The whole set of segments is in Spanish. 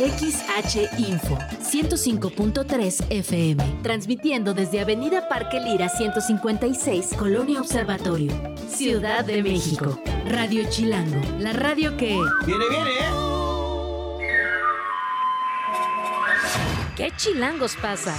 XH Info 105.3 FM, transmitiendo desde Avenida Parque Lira 156, Colonia Observatorio, Ciudad de México. Radio Chilango, la radio que... Viene, viene. ¿Qué chilangos pasa?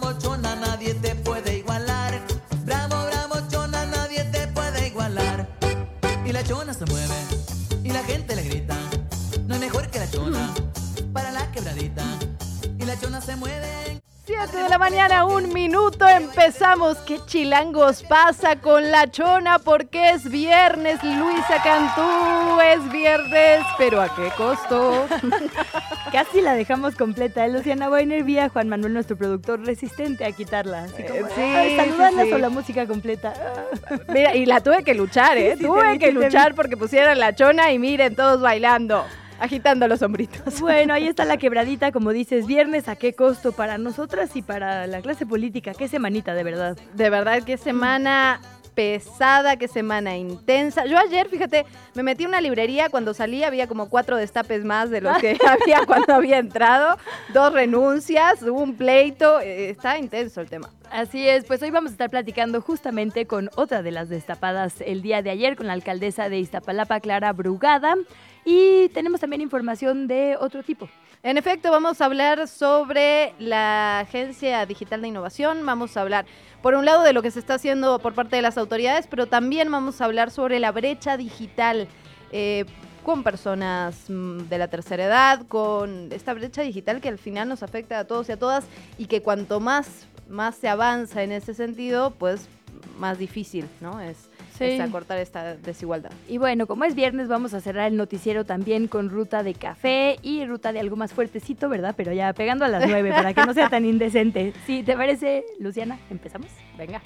Chona se mueve. 7 de la mañana, un minuto, empezamos. ¿Qué chilangos pasa con la chona? Porque es viernes, Luisa Cantú, es viernes, pero ¿a qué costo? Casi la dejamos completa. ¿eh? Luciana Weiner vía Juan Manuel, nuestro productor, resistente a quitarla. Así como, Eh, sí, "Ay, saludarlas sí, sí. o la música completa. Mira, y la tuve que luchar, ¿eh? Sí, sí, te tuve vi, que luchar porque pusieran la chona y miren, todos bailando, agitando los hombritos. Bueno, ahí está la quebradita, como dices, viernes, ¿a qué costo para nosotras y para la clase política? Qué semanita, de verdad. De verdad, qué semana pesada, qué semana intensa. Yo ayer, fíjate, me metí en una librería, cuando salí había como cuatro destapes más de los que había cuando había entrado, dos renuncias, hubo un pleito, eh, está intenso el tema. Así es, pues hoy vamos a estar platicando justamente con otra de las destapadas el día de ayer, con la alcaldesa de Iztapalapa, Clara Brugada. Y tenemos también información de otro tipo. En efecto, vamos a hablar sobre la Agencia Digital de Innovación, vamos a hablar, por un lado, de lo que se está haciendo por parte de las autoridades, pero también vamos a hablar sobre la brecha digital. eh, con personas mm, de la tercera edad, con esta brecha digital que al final nos afecta a todos y a todas y que cuanto más, más se avanza en ese sentido, pues más difícil, ¿no? Es, Sí. es acortar esta desigualdad. Y bueno, como es viernes, vamos a cerrar el noticiero también con ruta de café y ruta de algo más fuertecito, ¿verdad? Pero ya pegando a las nueve para que no sea tan indecente. Sí, ¿te parece, Luciana? ¿Empezamos? Venga.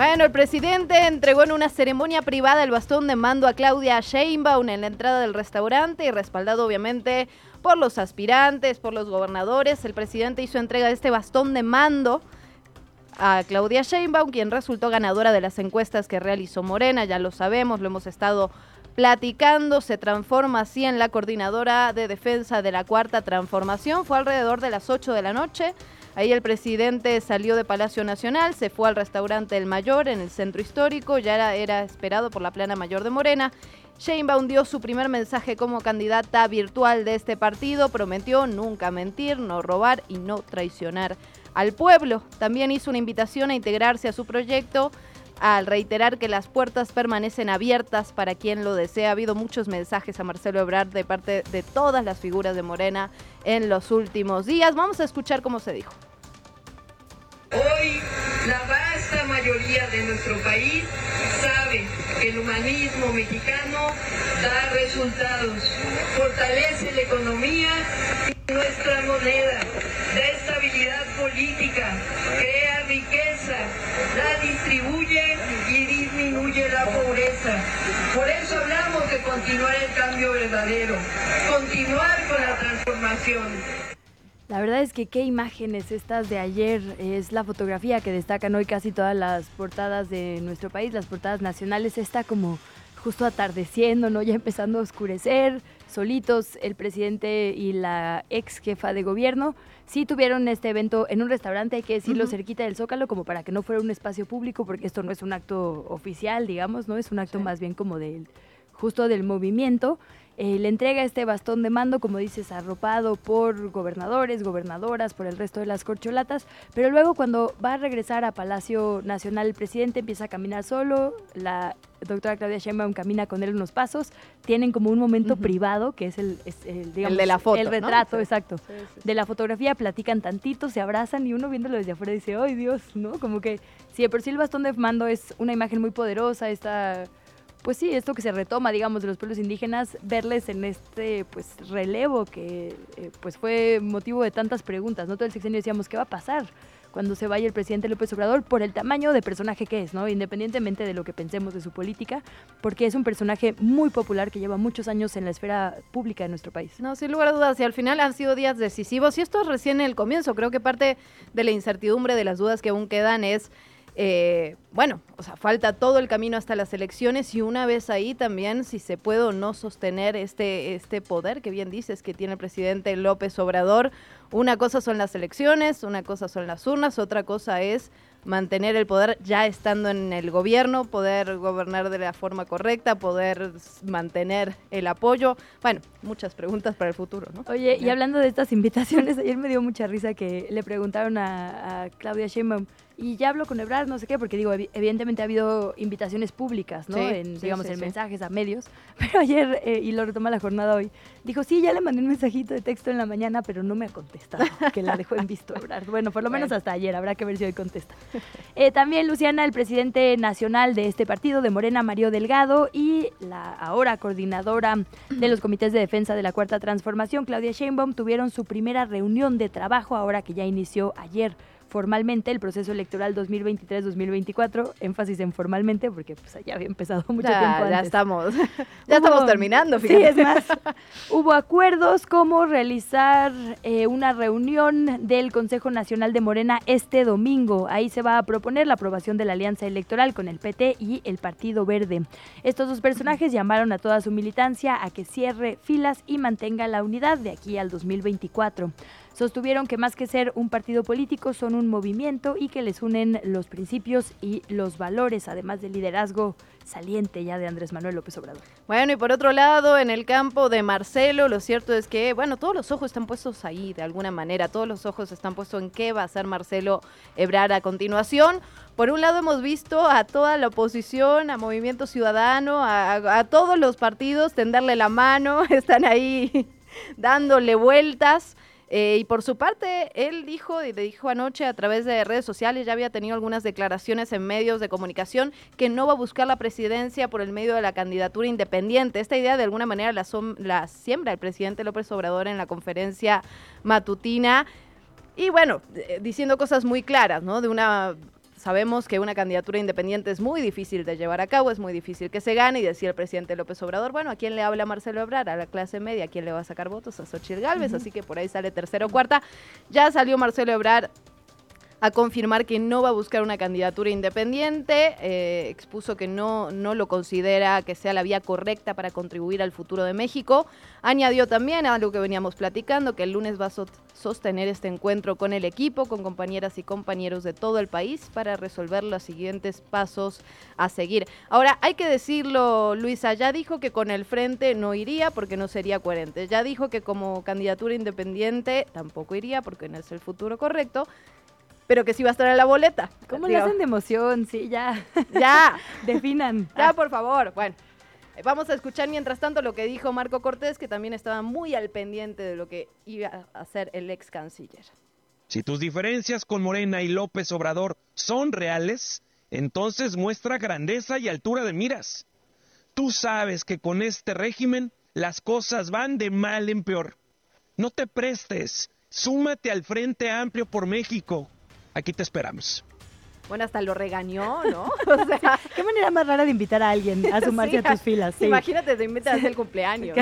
Bueno, el presidente entregó en una ceremonia privada el bastón de mando a Claudia Sheinbaum en la entrada del restaurante y respaldado obviamente por los aspirantes, por los gobernadores. El presidente hizo entrega de este bastón de mando a Claudia Sheinbaum, quien resultó ganadora de las encuestas que realizó Morena, ya lo sabemos, lo hemos estado platicando, se transforma así en la coordinadora de defensa de la cuarta transformación, fue alrededor de las 8 de la noche, ahí el presidente salió de Palacio Nacional, se fue al restaurante El Mayor en el centro histórico, ya era, era esperado por la plana mayor de Morena, Sheinbaum dio su primer mensaje como candidata virtual de este partido, prometió nunca mentir, no robar y no traicionar al pueblo. También hizo una invitación a integrarse a su proyecto al reiterar que las puertas permanecen abiertas para quien lo desea. Ha habido muchos mensajes a Marcelo Ebrard de parte de todas las figuras de Morena en los últimos días. Vamos a escuchar cómo se dijo. Hoy la vasta mayoría de nuestro país sabe que el humanismo mexicano da resultados, fortalece la economía y nuestra moneda, da estabilidad política, crea riqueza, la distribuye y disminuye la pobreza. Por eso hablamos de continuar el cambio verdadero, continuar con la transformación. La verdad es que qué imágenes estas de ayer es la fotografía que destacan hoy casi todas las portadas de nuestro país, las portadas nacionales, está como justo atardeciendo, ¿no? Ya empezando a oscurecer, solitos el presidente y la ex jefa de gobierno. Sí tuvieron este evento en un restaurante, hay que decirlo, cerquita del Zócalo, como para que no fuera un espacio público, porque esto no es un acto oficial, digamos, ¿no? Es un acto más bien como del, justo del movimiento. Eh, le entrega este bastón de mando, como dices, arropado por gobernadores, gobernadoras, por el resto de las corcholatas, pero luego cuando va a regresar a Palacio Nacional el presidente empieza a caminar solo, la doctora Claudia Sheinbaum camina con él unos pasos, tienen como un momento privado, que es el, es el, digamos, de la foto, el ¿no? retrato, Sí. exacto, de la fotografía, platican tantito, se abrazan y uno viéndolo desde afuera dice, ¡ay Dios! ¿no? Como que si de por sí el bastón de mando es una imagen muy poderosa, esta pues sí, esto que se retoma, digamos, de los pueblos indígenas, verles en este pues relevo que eh, pues fue motivo de tantas preguntas, ¿no? Todo el sexenio decíamos, ¿qué va a pasar? cuando se vaya el presidente López Obrador por el tamaño de personaje que es, ¿no? Independientemente de lo que pensemos de su política, porque es un personaje muy popular que lleva muchos años en la esfera pública de nuestro país. No, sin lugar a dudas, y al final han sido días decisivos, y esto es recién el comienzo, creo que parte de la incertidumbre, de las dudas que aún quedan es eh, bueno, o sea, falta todo el camino hasta las elecciones y una vez ahí también si se puede o no sostener este, este poder que bien dices que tiene el presidente López Obrador. Una cosa son las elecciones, una cosa son las urnas, otra cosa es mantener el poder ya estando en el gobierno, poder gobernar de la forma correcta, poder mantener el apoyo. Bueno, muchas preguntas para el futuro, ¿no? Oye, y hablando de estas invitaciones, ayer me dio mucha risa que le preguntaron a, a Claudia Sheinbaum y ya hablo con Ebrard, no sé qué, porque digo, evidentemente ha habido invitaciones públicas, ¿no? en, digamos, en mensajes a medios. Pero ayer, eh, y lo retoma la jornada hoy, dijo, sí, ya le mandé un mensajito de texto en la mañana, pero no me ha contestado, que la dejó en visto Ebrard. Bueno, por lo menos hasta ayer, habrá que ver si hoy contesta. Eh, también, Luciana, el presidente nacional de este partido, de Morena, Mario Delgado, y la ahora coordinadora de los comités de defensa de la Cuarta Transformación, Claudia Sheinbaum, tuvieron su primera reunión de trabajo, ahora que ya inició ayer formalmente el proceso electoral 2023-2024, énfasis en formalmente porque pues ya había empezado mucho tiempo antes. Ya estamos, ya estamos terminando, fíjate. Sí, es más, hubo acuerdos como realizar eh, una reunión del Consejo Nacional de Morena este domingo. Ahí se va a proponer la aprobación de la alianza electoral con el PT y el Partido Verde. Estos dos personajes llamaron a toda su militancia a que cierre filas y mantenga la unidad de aquí al 2024. Sostuvieron que más que ser un partido político son un movimiento y que les unen los principios y los valores, además del liderazgo saliente ya de Andrés Manuel López Obrador. Bueno, y por otro lado, en el campo de Marcelo, lo cierto es que, bueno, todos los ojos están puestos ahí de alguna manera, todos los ojos están puestos en qué va a hacer Marcelo Ebrard a continuación. Por un lado hemos visto a toda la oposición, a Movimiento Ciudadano, a, a todos los partidos tenderle la mano, están ahí dándole vueltas. Eh, y por su parte, él dijo, y le dijo anoche a través de redes sociales, ya había tenido algunas declaraciones en medios de comunicación, que no va a buscar la presidencia por el medio de la candidatura independiente. Esta idea de alguna manera la, siembra el presidente López Obrador en la conferencia matutina. Y bueno, eh, diciendo cosas muy claras, ¿no? De una Sabemos que una candidatura independiente es muy difícil de llevar a cabo, es muy difícil que se gane y decía el presidente López Obrador, bueno, ¿a quién le habla Marcelo Ebrard? A la clase media, ¿a quién le va a sacar votos? A Xochitl Galvez, así que por ahí sale tercero o cuarta. Ya salió Marcelo Ebrard a confirmar que no va a buscar una candidatura independiente, eh, expuso que no, no lo considera que sea la vía correcta para contribuir al futuro de México. Añadió también algo que veníamos platicando, que el lunes va a sostener este encuentro con el equipo, con compañeras y compañeros de todo el país para resolver los siguientes pasos a seguir. Ahora, hay que decirlo, Luisa, ya dijo que con el frente no iría porque no sería coherente. Ya dijo que como candidatura independiente tampoco iría porque no es el futuro correcto pero que sí va a estar en la boleta. ¿Cómo le hacen de emoción? Sí, ya. Ya. Definan. Ya, por favor. Bueno. Vamos a escuchar mientras tanto lo que dijo Marco Cortés, que también estaba muy al pendiente de lo que iba a hacer el ex canciller. Si tus diferencias con Morena y López Obrador son reales, entonces muestra grandeza y altura de miras. Tú sabes que con este régimen las cosas van de mal en peor. No te prestes, súmate al Frente Amplio por México aquí te esperamos. Bueno, hasta lo regañó, ¿no? O sea, qué manera más rara de invitar a alguien a sumarse a tus filas. Imagínate, te invitas el cumpleaños.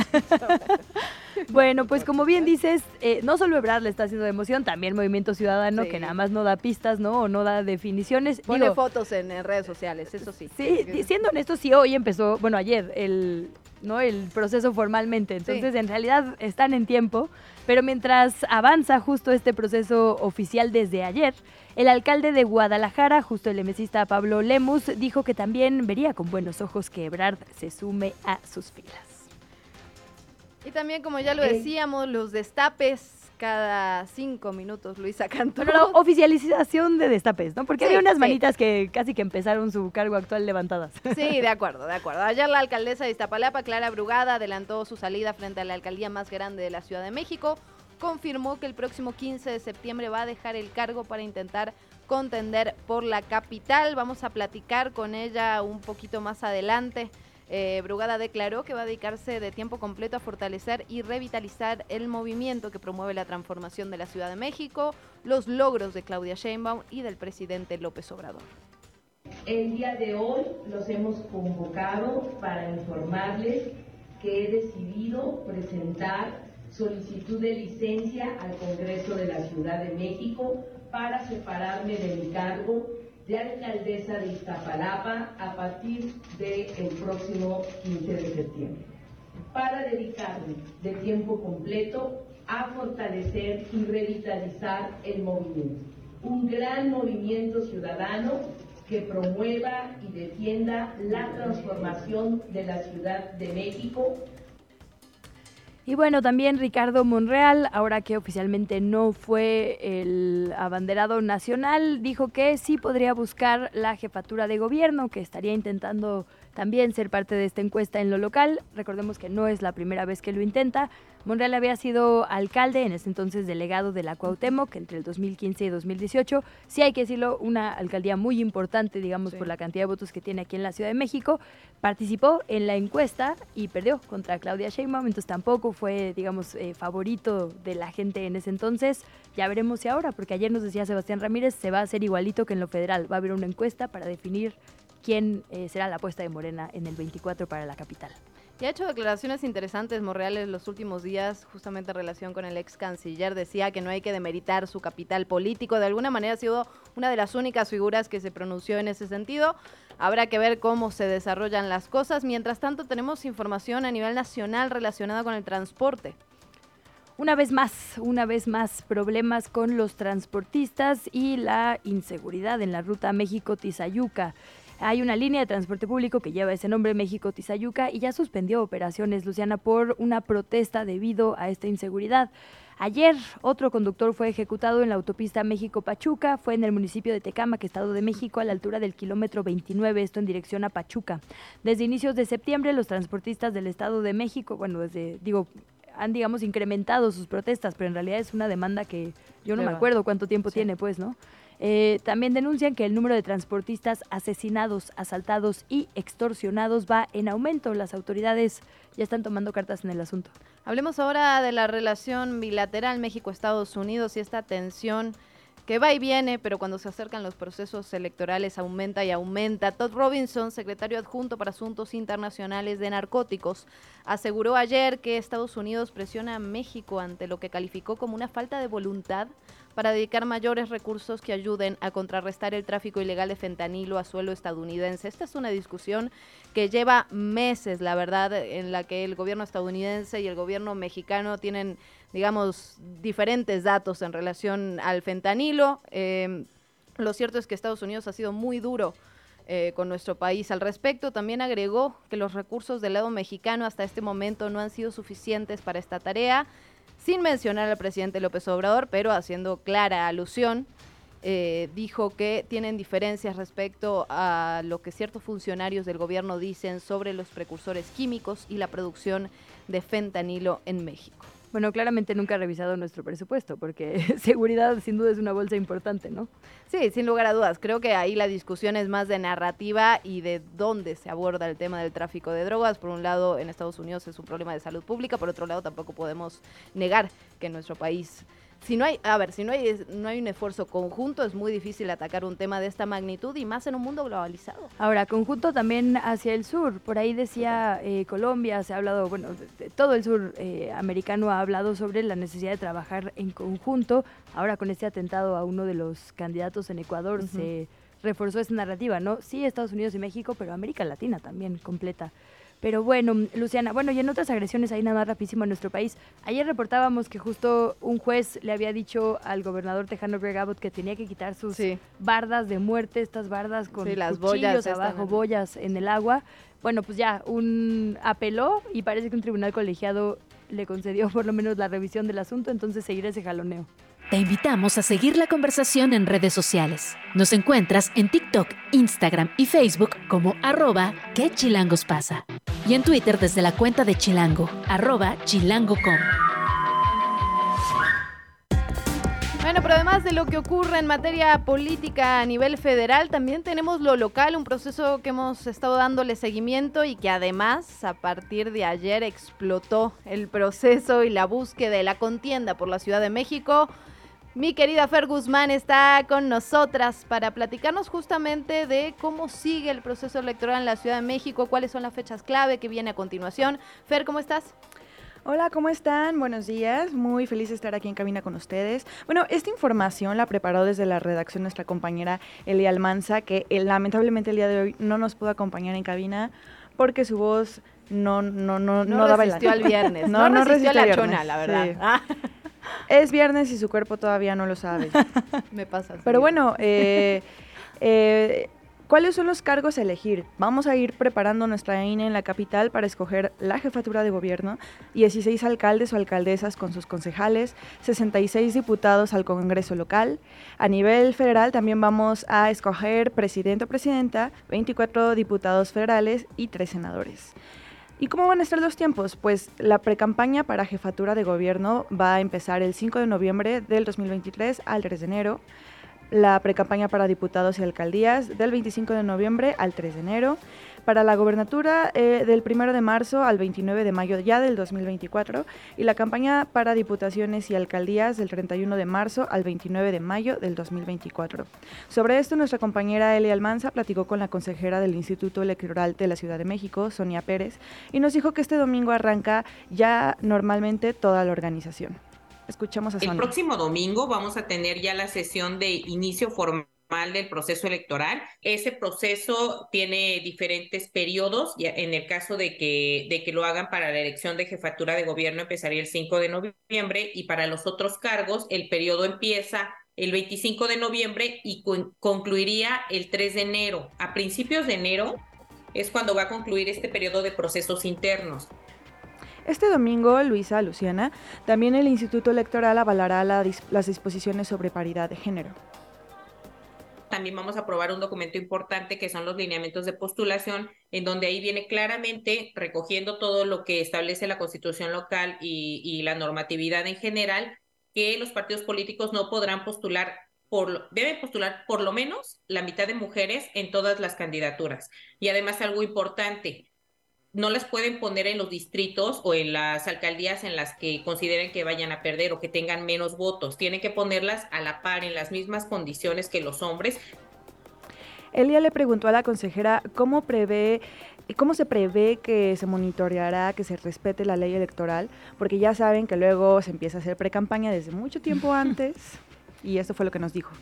bueno, pues como bien dices, eh, no solo Ebrard le está haciendo de emoción, también Movimiento Ciudadano, que nada más no da pistas, ¿no? O no da definiciones. Pone fotos en, redes sociales, eso sí. Sí, siendo honesto, sí, hoy empezó, bueno, ayer, el, ¿no? el proceso formalmente. Entonces, en realidad están en tiempo. Pero mientras avanza justo este proceso oficial desde ayer, el alcalde de Guadalajara, justo el emesista Pablo Lemus, dijo que también vería con buenos ojos que Ebrard se sume a sus filas. Y también, como ya lo decíamos, los destapes cada cinco minutos, Luisa Cantú. La oficialización de destapes, ¿no? Porque hay unas manitas que casi que empezaron su cargo actual levantadas. Sí, de acuerdo, de acuerdo. Ayer la alcaldesa de Iztapalapa, Clara Brugada, adelantó su salida frente a la alcaldía más grande de la Ciudad de México. Confirmó que el próximo 15 de septiembre va a dejar el cargo para intentar contender por la capital. Vamos a platicar con ella un poquito más adelante Eh, Brugada declaró que va a dedicarse de tiempo completo a fortalecer y revitalizar el movimiento que promueve la transformación de la Ciudad de México, los logros de Claudia Sheinbaum y del presidente López Obrador. El día de hoy los hemos convocado para informarles que he decidido presentar solicitud de licencia al Congreso de la Ciudad de México para separarme de mi cargo de alcaldesa de Iztapalapa a partir del próximo 15 de septiembre, para dedicarme de tiempo completo a fortalecer y revitalizar el movimiento, un gran movimiento ciudadano que promueva y defienda la transformación de la Ciudad de México y bueno, también Ricardo Monreal, ahora que oficialmente no fue el abanderado nacional, dijo que sí podría buscar la jefatura de gobierno, que estaría intentando también ser parte de esta encuesta en lo local. Recordemos que no es la primera vez que lo intenta. Monreal había sido alcalde, en ese entonces delegado de la Cuauhtémoc entre el 2015 y 2018. Sí hay que decirlo, una alcaldía muy importante, digamos, por la cantidad de votos que tiene aquí en la Ciudad de México. Participó en la encuesta y perdió contra Claudia Sheinbaum, entonces tampoco fue, digamos, eh, favorito de la gente en ese entonces. Ya veremos si ahora, porque ayer nos decía Sebastián Ramírez, se va a hacer igualito que en lo federal. Va a haber una encuesta para definir quién eh, será la apuesta de Morena en el 24 para la capital. Y ha hecho declaraciones interesantes Morreales los últimos días, justamente en relación con el ex canciller. Decía que no hay que demeritar su capital político. De alguna manera ha sido una de las únicas figuras que se pronunció en ese sentido. Habrá que ver cómo se desarrollan las cosas. Mientras tanto, tenemos información a nivel nacional relacionada con el transporte. Una vez más, una vez más, problemas con los transportistas y la inseguridad en la ruta México-Tizayuca. Hay una línea de transporte público que lleva ese nombre, México Tizayuca, y ya suspendió operaciones, Luciana, por una protesta debido a esta inseguridad. Ayer otro conductor fue ejecutado en la autopista México-Pachuca, fue en el municipio de Tecamac, Estado de México, a la altura del kilómetro 29, esto en dirección a Pachuca. Desde inicios de septiembre, los transportistas del Estado de México, bueno, desde, digo, han, digamos, incrementado sus protestas, pero en realidad es una demanda que yo no me acuerdo cuánto tiempo tiene, pues, ¿no? Eh, también denuncian que el número de transportistas asesinados, asaltados y extorsionados va en aumento. Las autoridades ya están tomando cartas en el asunto. Hablemos ahora de la relación bilateral México-Estados Unidos y esta tensión que va y viene, pero cuando se acercan los procesos electorales aumenta y aumenta. Todd Robinson, secretario adjunto para Asuntos Internacionales de Narcóticos, aseguró ayer que Estados Unidos presiona a México ante lo que calificó como una falta de voluntad para dedicar mayores recursos que ayuden a contrarrestar el tráfico ilegal de fentanilo a suelo estadounidense. Esta es una discusión que lleva meses, la verdad, en la que el gobierno estadounidense y el gobierno mexicano tienen, digamos, diferentes datos en relación al fentanilo. Em, lo cierto es que Estados Unidos ha sido muy duro eh, con nuestro país al respecto. También agregó que los recursos del lado mexicano hasta este momento no han sido suficientes para esta tarea sin mencionar al presidente López Obrador, pero haciendo clara alusión, eh, dijo que tienen diferencias respecto a lo que ciertos funcionarios del gobierno dicen sobre los precursores químicos y la producción de fentanilo en México. Bueno, claramente nunca ha revisado nuestro presupuesto, porque seguridad sin duda es una bolsa importante, ¿no? Sí, sin lugar a dudas. Creo que ahí la discusión es más de narrativa y de dónde se aborda el tema del tráfico de drogas. Por un lado, en Estados Unidos es un problema de salud pública, por otro lado, tampoco podemos negar que en nuestro país si no hay, a ver, si no hay, no hay un esfuerzo conjunto, es muy difícil atacar un tema de esta magnitud y más en un mundo globalizado. Ahora, conjunto también hacia el sur. Por ahí decía eh, Colombia, se ha hablado, bueno, todo el sur eh, americano ha hablado sobre la necesidad de trabajar en conjunto. Ahora con este atentado a uno de los candidatos en Ecuador se reforzó esa narrativa, ¿no? Sí, Estados Unidos y México, pero América Latina también completa. Pero bueno, Luciana, bueno, y en otras agresiones ahí nada más rapidísimo en nuestro país. Ayer reportábamos que justo un juez le había dicho al gobernador tejano Greg Abbott que tenía que quitar sus bardas de muerte, estas bardas con las cuchillos abajo, boyas en el agua. Bueno, pues ya, un apeló y parece que un tribunal colegiado le concedió por lo menos la revisión del asunto, entonces seguirá ese jaloneo. Te invitamos a seguir la conversación en redes sociales. Nos encuentras en TikTok, Instagram y Facebook como arroba que pasa. Y en Twitter desde la cuenta de Chilango, arroba chilango.com. Bueno, pero además de lo que ocurre en materia política a nivel federal, también tenemos lo local, un proceso que hemos estado dándole seguimiento y que además a partir de ayer explotó el proceso y la búsqueda de la contienda por la Ciudad de México. Mi querida Fer Guzmán está con nosotras para platicarnos justamente de cómo sigue el proceso electoral en la Ciudad de México, cuáles son las fechas clave que viene a continuación. Fer, ¿cómo estás? Hola, ¿cómo están? Buenos días. Muy feliz de estar aquí en cabina con ustedes. Bueno, esta información la preparó desde la redacción nuestra compañera Elia Almanza, que eh, lamentablemente el día de hoy no nos pudo acompañar en cabina porque su voz no no no no, daba el al viernes. No, no, resistió, la chona, la verdad. Ah. Es viernes y su cuerpo todavía no lo sabe. Me pasa. Pero bueno, eh, eh ¿Cuáles son los cargos a elegir? Vamos a ir preparando nuestra INE en la capital para escoger la jefatura de gobierno, 16 alcaldes o alcaldesas con sus concejales, 66 diputados al Congreso local. A nivel federal también vamos a escoger presidente o presidenta, 24 diputados federales y 3 senadores. ¿Y cómo van a estar los tiempos? Pues la precampaña para jefatura de gobierno va a empezar el 5 de noviembre del 2023 al 3 de enero la precampaña para diputados y alcaldías del 25 de noviembre al 3 de enero, para la gobernatura eh, del 1 de marzo al 29 de mayo ya del 2024 y la campaña para diputaciones y alcaldías del 31 de marzo al 29 de mayo del 2024. Sobre esto, nuestra compañera Elia Almanza platicó con la consejera del Instituto Electoral de la Ciudad de México, Sonia Pérez, y nos dijo que este domingo arranca ya normalmente toda la organización. Escuchemos a El próximo domingo vamos a tener ya la sesión de inicio formal del proceso electoral. Ese proceso tiene diferentes periodos. En el caso de que, de que lo hagan para la elección de jefatura de gobierno, empezaría el 5 de noviembre y para los otros cargos, el periodo empieza el 25 de noviembre y concluiría el 3 de enero. A principios de enero es cuando va a concluir este periodo de procesos internos. Este domingo, Luisa, Luciana, también el Instituto Electoral avalará las disposiciones sobre paridad de género. También vamos a aprobar un documento importante que son los lineamientos de postulación, en donde ahí viene claramente recogiendo todo lo que establece la constitución local y, la normatividad en general, que los partidos políticos no podrán postular deben postular por lo menos la mitad de mujeres en todas las candidaturas. Y además algo importante, no las pueden poner en los distritos o en las alcaldías en las que consideren que vayan a perder o que tengan menos votos. Tienen que ponerlas a la par, en las mismas condiciones que los hombres. Elia le preguntó a la consejera cómo prevé ¿Cómo se prevé que se monitoreará, que se respete la ley electoral? Porque ya saben que luego se empieza a hacer pre-campaña desde mucho tiempo antes y esto fue lo que nos dijo.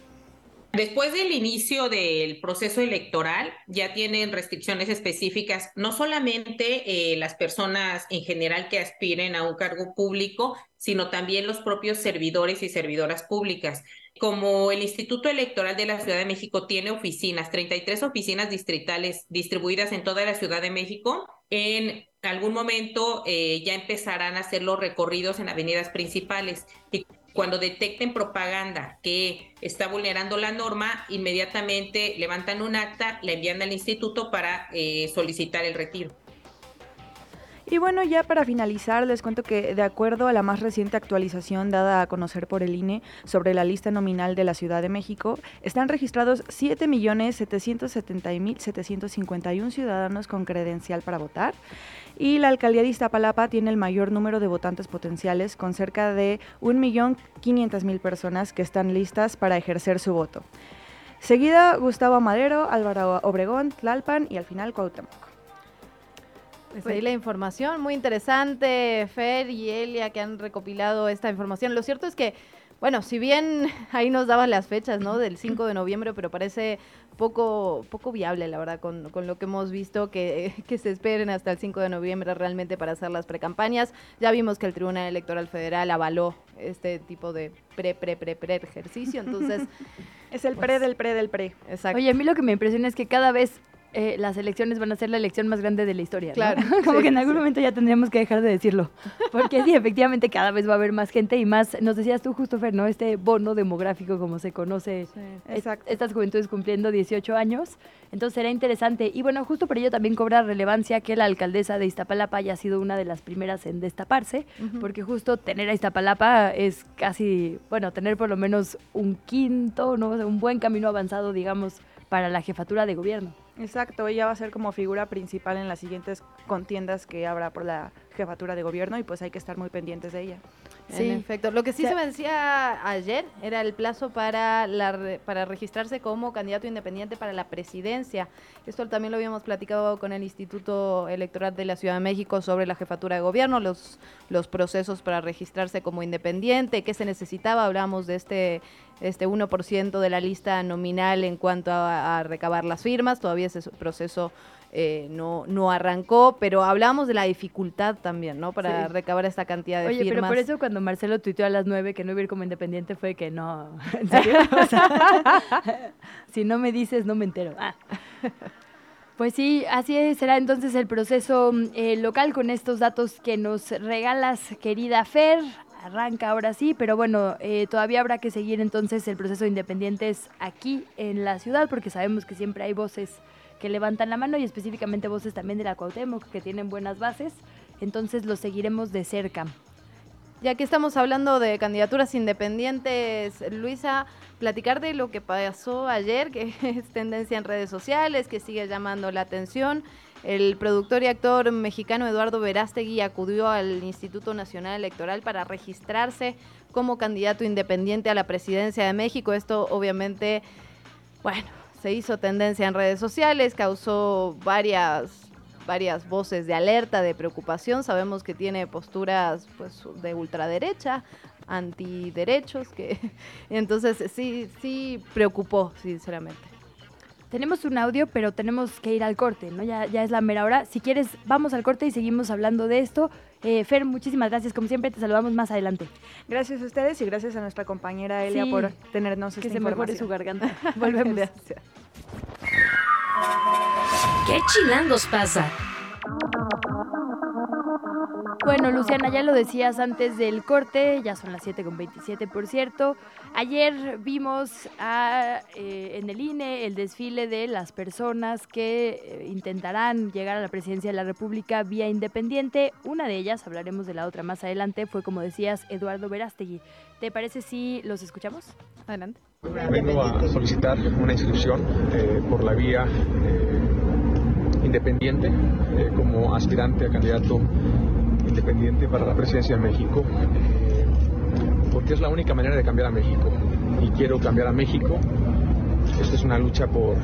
Después del inicio del proceso electoral, ya tienen restricciones específicas, no solamente eh, las personas en general que aspiren a un cargo público, sino también los propios servidores y servidoras públicas. Como el Instituto Electoral de la Ciudad de México tiene oficinas, 33 oficinas distritales distribuidas en toda la Ciudad de México, en algún momento eh, ya empezarán a hacer los recorridos en avenidas principales. Cuando detecten propaganda que está vulnerando la norma, inmediatamente levantan un acta, la envían al instituto para eh, solicitar el retiro. Y bueno, ya para finalizar, les cuento que de acuerdo a la más reciente actualización dada a conocer por el INE sobre la lista nominal de la Ciudad de México, están registrados 7.770.751 ciudadanos con credencial para votar y la alcaldía de Iztapalapa tiene el mayor número de votantes potenciales con cerca de 1.500.000 personas que están listas para ejercer su voto. Seguida Gustavo Madero, Álvaro Obregón, Tlalpan y al final Cuauhtémoc. Pues ahí la información, muy interesante, Fer y Elia que han recopilado esta información. Lo cierto es que bueno, si bien ahí nos daban las fechas, ¿no? Del 5 de noviembre, pero parece poco, poco viable, la verdad, con, con lo que hemos visto, que, que, se esperen hasta el 5 de noviembre realmente para hacer las precampañas. Ya vimos que el Tribunal Electoral Federal avaló este tipo de pre, pre, pre, pre ejercicio, entonces... es el pre pues del pre del pre. Exacto. Oye, a mí lo que me impresiona es que cada vez eh, las elecciones van a ser la elección más grande de la historia. ¿no? Claro, Como sí, que en algún sí. momento ya tendríamos que dejar de decirlo. Porque sí, efectivamente cada vez va a haber más gente y más, nos decías tú justo, Fer, ¿no? Este bono demográfico como se conoce, exacto. estas juventudes cumpliendo 18 años. Entonces será interesante. Y bueno, justo por ello también cobra relevancia que la alcaldesa de Iztapalapa haya sido una de las primeras en destaparse, porque justo tener a Iztapalapa es casi, bueno, tener por lo menos un quinto, ¿no? O sea, un buen camino avanzado, digamos, para la jefatura de gobierno. Exacto, ella va a ser como figura principal en las siguientes contiendas que habrá por la jefatura de gobierno y pues hay que estar muy pendientes de ella. En efecto. Lo que sí O sea- se vencía ayer era el plazo para, la, re- para registrarse como candidato independiente para la presidencia. Esto también lo habíamos platicado con el Instituto Electoral de la Ciudad de México sobre la jefatura de gobierno, los, los procesos para registrarse como independiente, qué se necesitaba. Hablamos de este, este 1% de la lista nominal en cuanto a, a recabar las firmas. Todavía ese proceso eh, no, no arrancó, pero hablamos de la dificultad también, ¿no? Para Sí. recabar esta cantidad de Oye, firmas. pero por eso cuando Marcelo tuiteó a las 9 que no iba a ir como independiente fue que no, ¿en serio? O sea, si no me dices, no me entero. Ah. Pues sí, así es, será entonces el proceso mm, eh, local con estos datos que nos regalas, querida Fer. Arranca ahora sí, pero bueno, eh, todavía habrá que seguir entonces el proceso de independientes aquí en la ciudad, porque sabemos que siempre hay voces que levantan la mano y específicamente voces también de la Cuauhtémoc que tienen buenas bases. Entonces los seguiremos de cerca. Ya que estamos hablando de candidaturas independientes, Luisa, platicar de lo que pasó ayer, que es tendencia en redes sociales, que sigue llamando la atención. El productor y actor mexicano Eduardo Verástegui acudió al Instituto Nacional Electoral para registrarse como candidato independiente a la presidencia de México. Esto obviamente, bueno, se hizo tendencia en redes sociales, causó varias varias voces de alerta, de preocupación. Sabemos que tiene posturas pues de ultraderecha, antiderechos, que entonces sí, sí preocupó, sinceramente. Tenemos un audio, pero tenemos que ir al corte, ¿no? Ya, ya es la mera hora. Si quieres, vamos al corte y seguimos hablando de esto. Eh, Fer, muchísimas gracias. Como siempre, te saludamos más adelante. Gracias a ustedes y gracias a nuestra compañera Elia Sí. por tenernos Que esta se mejore información. su garganta. Volvemos. Gracias. ¿Qué chilangos pasa? Bueno, Luciana, ya lo decías antes del corte, ya son las 7 con 27, por cierto. Ayer vimos a, eh, en el INE el desfile de las personas que eh, intentarán llegar a la presidencia de la República vía independiente. Una de ellas, hablaremos de la otra más adelante, fue como decías, Eduardo Verástegui. ¿Te parece si los escuchamos? Adelante. Vengo a solicitar una inscripción eh, por la vía eh, independiente eh, como aspirante a candidato independiente para la presidencia de México, eh, porque es la única manera de cambiar a México y quiero cambiar a México. Esta es una lucha por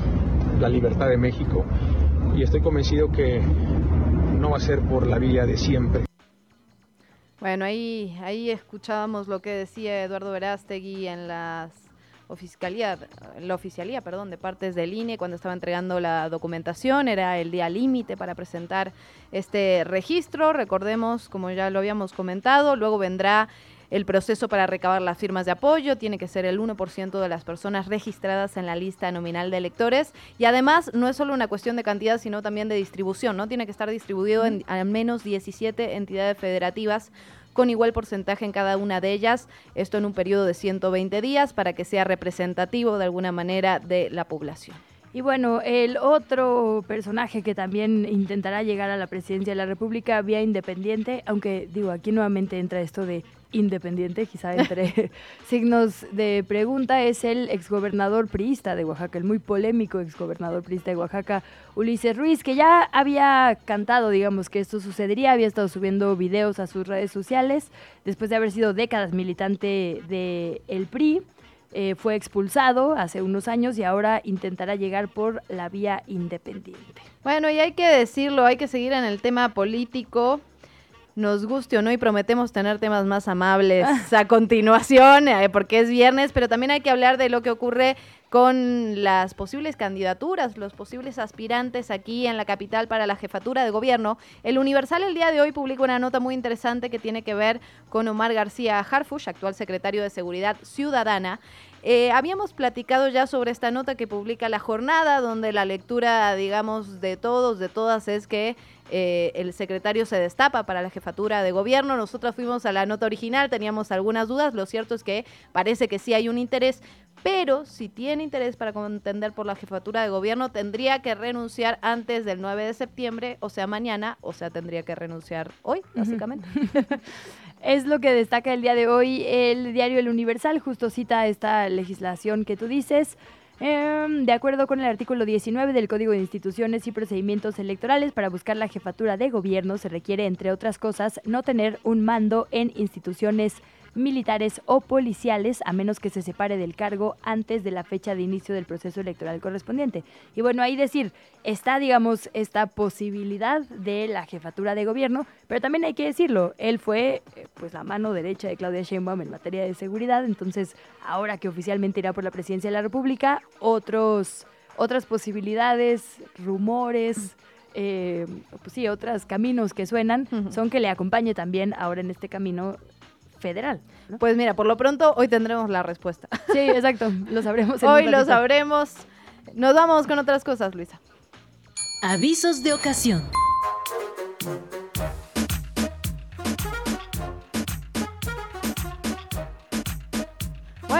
la libertad de México y estoy convencido que no va a ser por la vía de siempre. Bueno, ahí, ahí escuchábamos lo que decía Eduardo Verástegui en las oficialía, la oficialía, perdón, de partes del INE cuando estaba entregando la documentación, era el día límite para presentar este registro, recordemos, como ya lo habíamos comentado, luego vendrá el proceso para recabar las firmas de apoyo, tiene que ser el 1% de las personas registradas en la lista nominal de electores. Y además no es solo una cuestión de cantidad, sino también de distribución, ¿no? Tiene que estar distribuido en al menos 17 entidades federativas con igual porcentaje en cada una de ellas, esto en un periodo de 120 días para que sea representativo de alguna manera de la población. Y bueno, el otro personaje que también intentará llegar a la presidencia de la República vía independiente, aunque digo, aquí nuevamente entra esto de independiente, quizá entre signos de pregunta, es el exgobernador priista de Oaxaca, el muy polémico exgobernador priista de Oaxaca, Ulises Ruiz, que ya había cantado, digamos, que esto sucedería, había estado subiendo videos a sus redes sociales, después de haber sido décadas militante del el PRI. Eh, fue expulsado hace unos años y ahora intentará llegar por la vía independiente. Bueno, y hay que decirlo, hay que seguir en el tema político. Nos guste o no, y prometemos tener temas más amables a continuación, eh, porque es viernes, pero también hay que hablar de lo que ocurre con las posibles candidaturas, los posibles aspirantes aquí en la capital para la jefatura de gobierno. El Universal el día de hoy publica una nota muy interesante que tiene que ver con Omar García Harfush, actual secretario de Seguridad Ciudadana. Eh, habíamos platicado ya sobre esta nota que publica la jornada, donde la lectura, digamos, de todos, de todas, es que eh, el secretario se destapa para la jefatura de gobierno. Nosotros fuimos a la nota original, teníamos algunas dudas. Lo cierto es que parece que sí hay un interés, pero si tiene interés para contender por la jefatura de gobierno, tendría que renunciar antes del 9 de septiembre, o sea, mañana, o sea, tendría que renunciar hoy, básicamente. es lo que destaca el día de hoy el diario El Universal, justo cita esta legislación que tú dices. Em, de acuerdo con el artículo 19 del Código de Instituciones y Procedimientos Electorales, para buscar la jefatura de gobierno se requiere, entre otras cosas, no tener un mando en instituciones militares o policiales, a menos que se separe del cargo antes de la fecha de inicio del proceso electoral correspondiente. Y bueno, ahí decir, está, digamos, esta posibilidad de la jefatura de gobierno, pero también hay que decirlo, él fue eh, pues la mano derecha de Claudia Sheinbaum en materia de seguridad, entonces ahora que oficialmente irá por la presidencia de la República, otros, otras posibilidades, rumores... Eh, pues sí, otros caminos que suenan son que le acompañe también ahora en este camino federal. Pues mira, por lo pronto hoy tendremos la respuesta. Sí, exacto, lo sabremos. hoy lo sabremos. Nos vamos con otras cosas, Luisa. Avisos de ocasión.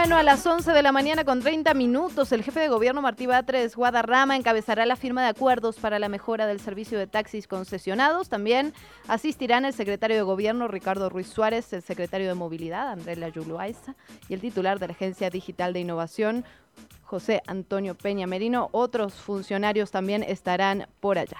Bueno, a las 11 de la mañana con 30 minutos, el jefe de gobierno Martí Batres Guadarrama encabezará la firma de acuerdos para la mejora del servicio de taxis concesionados. También asistirán el secretario de gobierno Ricardo Ruiz Suárez, el secretario de movilidad Andrea Yuluaiza y el titular de la Agencia Digital de Innovación José Antonio Peña Merino. Otros funcionarios también estarán por allá.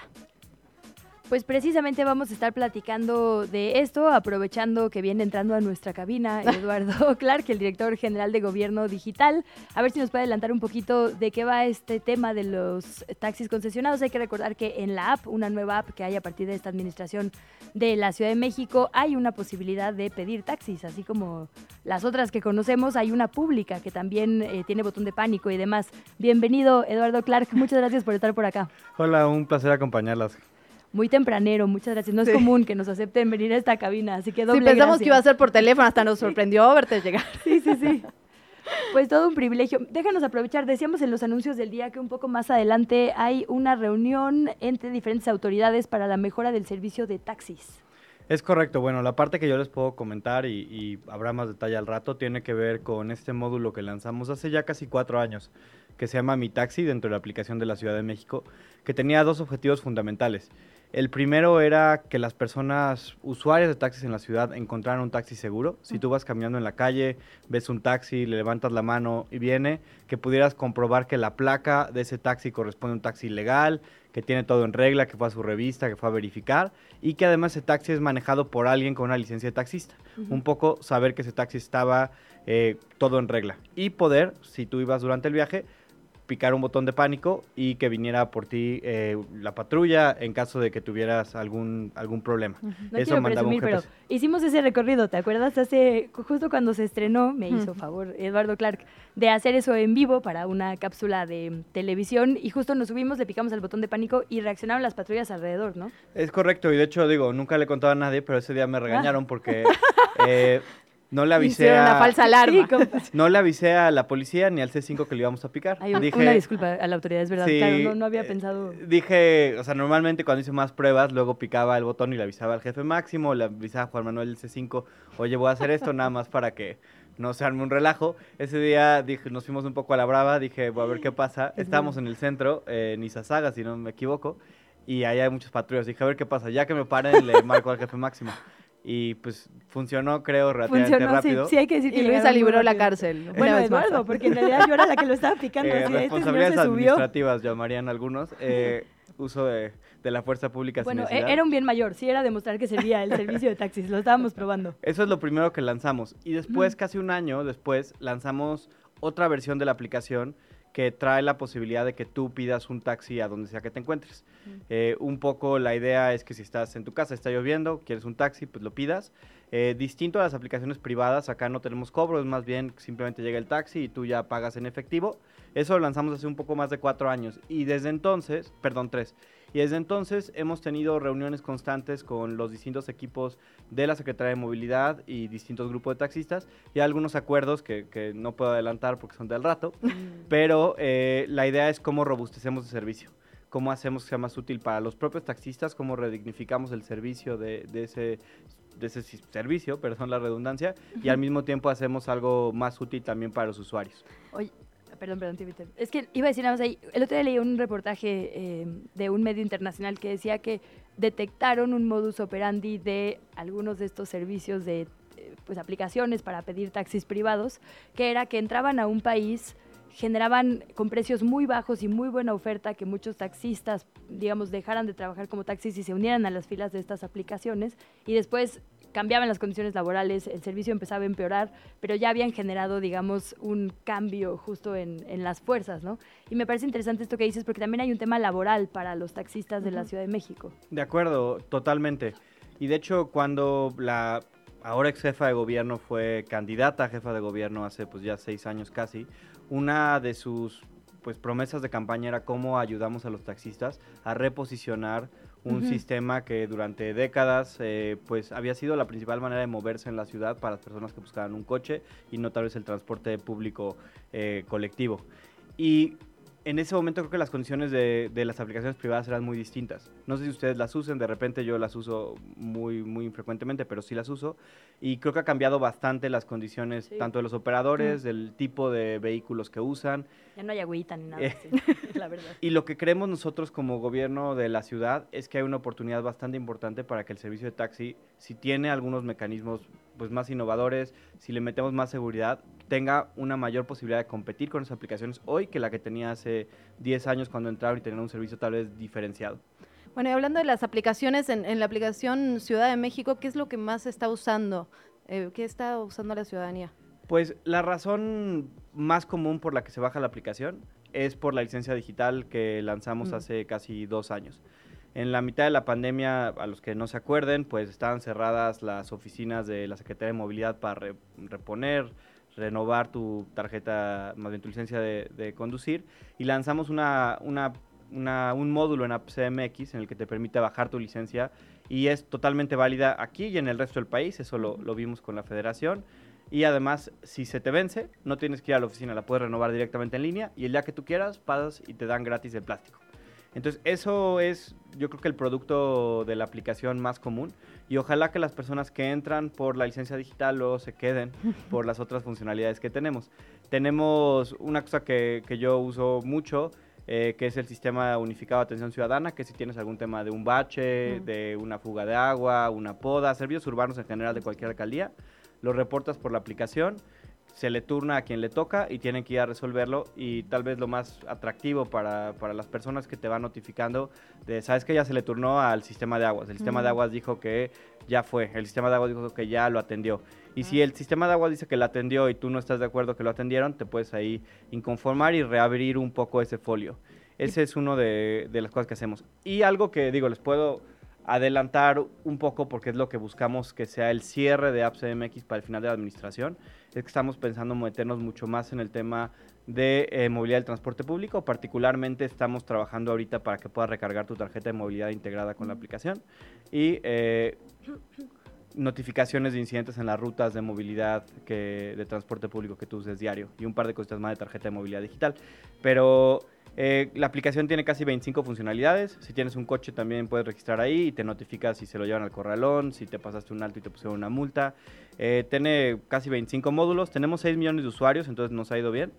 Pues precisamente vamos a estar platicando de esto, aprovechando que viene entrando a nuestra cabina Eduardo Clark, el director general de Gobierno Digital. A ver si nos puede adelantar un poquito de qué va este tema de los taxis concesionados. Hay que recordar que en la app, una nueva app que hay a partir de esta administración de la Ciudad de México, hay una posibilidad de pedir taxis, así como las otras que conocemos, hay una pública que también eh, tiene botón de pánico y demás. Bienvenido, Eduardo Clark. Muchas gracias por estar por acá. Hola, un placer acompañarlas muy tempranero, muchas gracias. No es común que nos acepten venir a esta cabina, así que doble Sí, pensamos que iba a ser por teléfono, hasta nos sorprendió verte llegar. Sí, sí, sí. Pues todo un privilegio. Déjanos aprovechar, decíamos en los anuncios del día que un poco más adelante hay una reunión entre diferentes autoridades para la mejora del servicio de taxis. Es correcto, bueno, la parte que yo les puedo comentar y, y, habrá más detalle al rato tiene que ver con este módulo que lanzamos hace ya casi cuatro años, que se llama Mi Taxi dentro de la aplicación de la Ciudad de México, que tenía dos objetivos fundamentales. El primero era que las personas usuarias de taxis en la ciudad encontraran un taxi seguro. Si tú vas caminando en la calle, ves un taxi, le levantas la mano y viene, que pudieras comprobar que la placa de ese taxi corresponde a un taxi legal, que tiene todo en regla, que fue a su revista, que fue a verificar y que además ese taxi es manejado por alguien con una licencia de taxista. Un poco saber que ese taxi estaba eh, todo en regla y poder, si tú ibas durante el viaje, picar un botón de pánico y que viniera por ti eh, la patrulla en caso de que tuvieras algún algún problema. No Eso mandaba presumir, pero hicimos ese recorrido, ¿te acuerdas? Hace justo cuando se estrenó, me hizo favor Eduardo Clark de hacer eso en vivo para una cápsula de televisión y justo nos subimos, le picamos el botón de pánico y reaccionaron las patrullas alrededor, ¿no? Es correcto y de hecho digo, nunca le he contado a nadie, pero ese día me regañaron porque eh, no le avisé a... una falsa alarma. no le avisé a la policía ni al C5 que le íbamos a picar. dije, una disculpa a la autoridad, es verdad. claro, no, había eh, pensado... Dije, o sea, normalmente cuando hice más pruebas, luego picaba el botón y le avisaba al jefe máximo, le avisaba a Juan Manuel del C5, oye, voy a hacer esto nada más para que no se arme un relajo. Ese día dije, nos fuimos un poco a la brava, dije, voy a ver qué pasa. Estábamos en el centro, en Izazaga, si no me equivoco, y ahí hay muchos patrullas. Dije, a ver qué pasa. Ya que me paren, le marco al jefe máximo y pues funcionó creo relativamente rápido. Sí, sí, hay que decir que y Luisa libró la cárcel. Bueno, Eduardo, porque en realidad yo era la que lo estaba picando. Eh, este responsabilidades administrativas llamarían algunos. Eh, uso de, de, la fuerza pública. Bueno, e-, era un bien mayor, sí era demostrar que servía el servicio de taxis, lo estábamos probando. Eso es lo primero que lanzamos. Y después, casi un año después, lanzamos otra versión de la aplicación que trae la posibilidad de que tú pidas un taxi a donde sea que te encuentres. Eh, un poco la idea es que si estás en tu casa, está lloviendo, quieres un taxi, pues lo pidas. Eh, distinto a las aplicaciones privadas, acá no tenemos cobro, es más bien simplemente llega el taxi y tú ya pagas en efectivo. Eso lo lanzamos hace un poco más de cuatro años y desde entonces, perdón, tres, y desde entonces hemos tenido reuniones constantes con los distintos equipos de la Secretaría de Movilidad y distintos grupos de taxistas y algunos acuerdos que, que no puedo adelantar porque son del rato, pero eh, la idea es cómo robustecemos el servicio cómo hacemos que sea más útil para los propios taxistas, cómo redignificamos el servicio de, de ese de ese servicio, perdón la redundancia, y al mismo tiempo hacemos algo más útil también para los usuarios. Oye, perdón, perdón, Twitter. Es que iba a decir nada más ahí, el otro día leí un reportaje eh, de un medio internacional que decía que detectaron un modus operandi de algunos de estos servicios de eh, pues aplicaciones para pedir taxis privados, que era que entraban a un país generaban con precios muy bajos y muy buena oferta que muchos taxistas, digamos, dejaran de trabajar como taxis y se unieran a las filas de estas aplicaciones y después cambiaban las condiciones laborales, el servicio empezaba a empeorar, pero ya habían generado, digamos, un cambio justo en, en las fuerzas, ¿no? Y me parece interesante esto que dices porque también hay un tema laboral para los taxistas de la Ciudad de México. De acuerdo, totalmente. Y de hecho, cuando la ahora ex jefa de gobierno fue candidata a jefa de gobierno hace pues ya seis años casi, una de sus pues promesas de campaña era cómo ayudamos a los taxistas a reposicionar un sistema que durante décadas eh, pues había sido la principal manera de moverse en la ciudad para las personas que buscaban un coche y no tal vez el transporte público eh, colectivo. Y en ese momento creo que las condiciones de, de las aplicaciones privadas eran muy distintas. No sé si ustedes las usen, de repente yo las uso muy, muy infrecuentemente, pero sí las uso. Y creo que ha cambiado bastante las condiciones Sí. tanto de los operadores, Mm. del tipo de vehículos que usan. Ya no hay agüita ni nada, Eh, sí, la verdad. Y lo que creemos nosotros como gobierno de la ciudad es que hay una oportunidad bastante importante para que el servicio de taxi, si tiene algunos mecanismos pues más innovadores, si le metemos más seguridad, tenga una mayor posibilidad de competir con esas aplicaciones hoy que la que tenía hace 10 años cuando entraba y tenía un servicio tal vez diferenciado. Bueno, y hablando de las aplicaciones, en, en la aplicación Ciudad de México, ¿qué es lo que más se está usando? Eh, ¿Qué está usando la ciudadanía? Pues la razón más común por la que se baja la aplicación es por la licencia digital que lanzamos Mm. hace casi dos años. En la mitad de la pandemia, a los que no se acuerden, pues estaban cerradas las oficinas de la Secretaría de Movilidad para re- reponer, renovar tu tarjeta, más bien tu licencia de, conducir, y lanzamos un módulo en App CMX en el que te permite bajar tu licencia y es totalmente válida aquí y en el resto del país, eso lo, lo vimos con la federación. Y además, si se te vence, no tienes que ir a la oficina, la puedes renovar directamente en línea y el día que tú quieras, pasas y te dan gratis el plástico. Entonces, eso es, yo creo que el producto de la aplicación más común. Y ojalá que las personas que entran por la licencia digital luego se queden por las otras funcionalidades que tenemos. Tenemos una cosa que, que yo uso mucho, eh, que es el sistema unificado de atención ciudadana, que si tienes algún tema de un bache, Mm. de una fuga de agua, una poda, servicios urbanos en general de cualquier alcaldía, lo reportas por la aplicación, se le turna a quien le toca y tienen que ir a resolverlo y tal vez lo más atractivo para, para las personas que te van notificando de, sabes que ya se le turnó al sistema de aguas, el sistema de aguas dijo que ya fue, el sistema de aguas dijo que ya lo atendió. Y si el sistema de aguas dice que lo atendió y tú no estás de acuerdo que lo atendieron, te puedes ahí inconformar y reabrir un poco ese folio. Ese es uno de, de las cosas que hacemos. Y algo que digo, les puedo adelantar un poco porque es lo que buscamos que sea el cierre de Apps MX para el final de la administración, es que estamos pensando meternos mucho más en el tema de eh, movilidad del transporte público, particularmente estamos trabajando ahorita para que puedas recargar tu tarjeta de movilidad integrada con la aplicación y eh, notificaciones de incidentes en las rutas de movilidad que, de transporte público que tú uses diario y un par de cositas más de tarjeta de movilidad digital. Pero eh, la aplicación tiene casi 25 funcionalidades. Si tienes un coche también puedes registrar ahí y te notifica si se lo llevan al corralón, si te pasaste un alto y te pusieron una multa. Eh, tiene casi 25 módulos. Tenemos 6 millones de usuarios, entonces nos ha ido bien.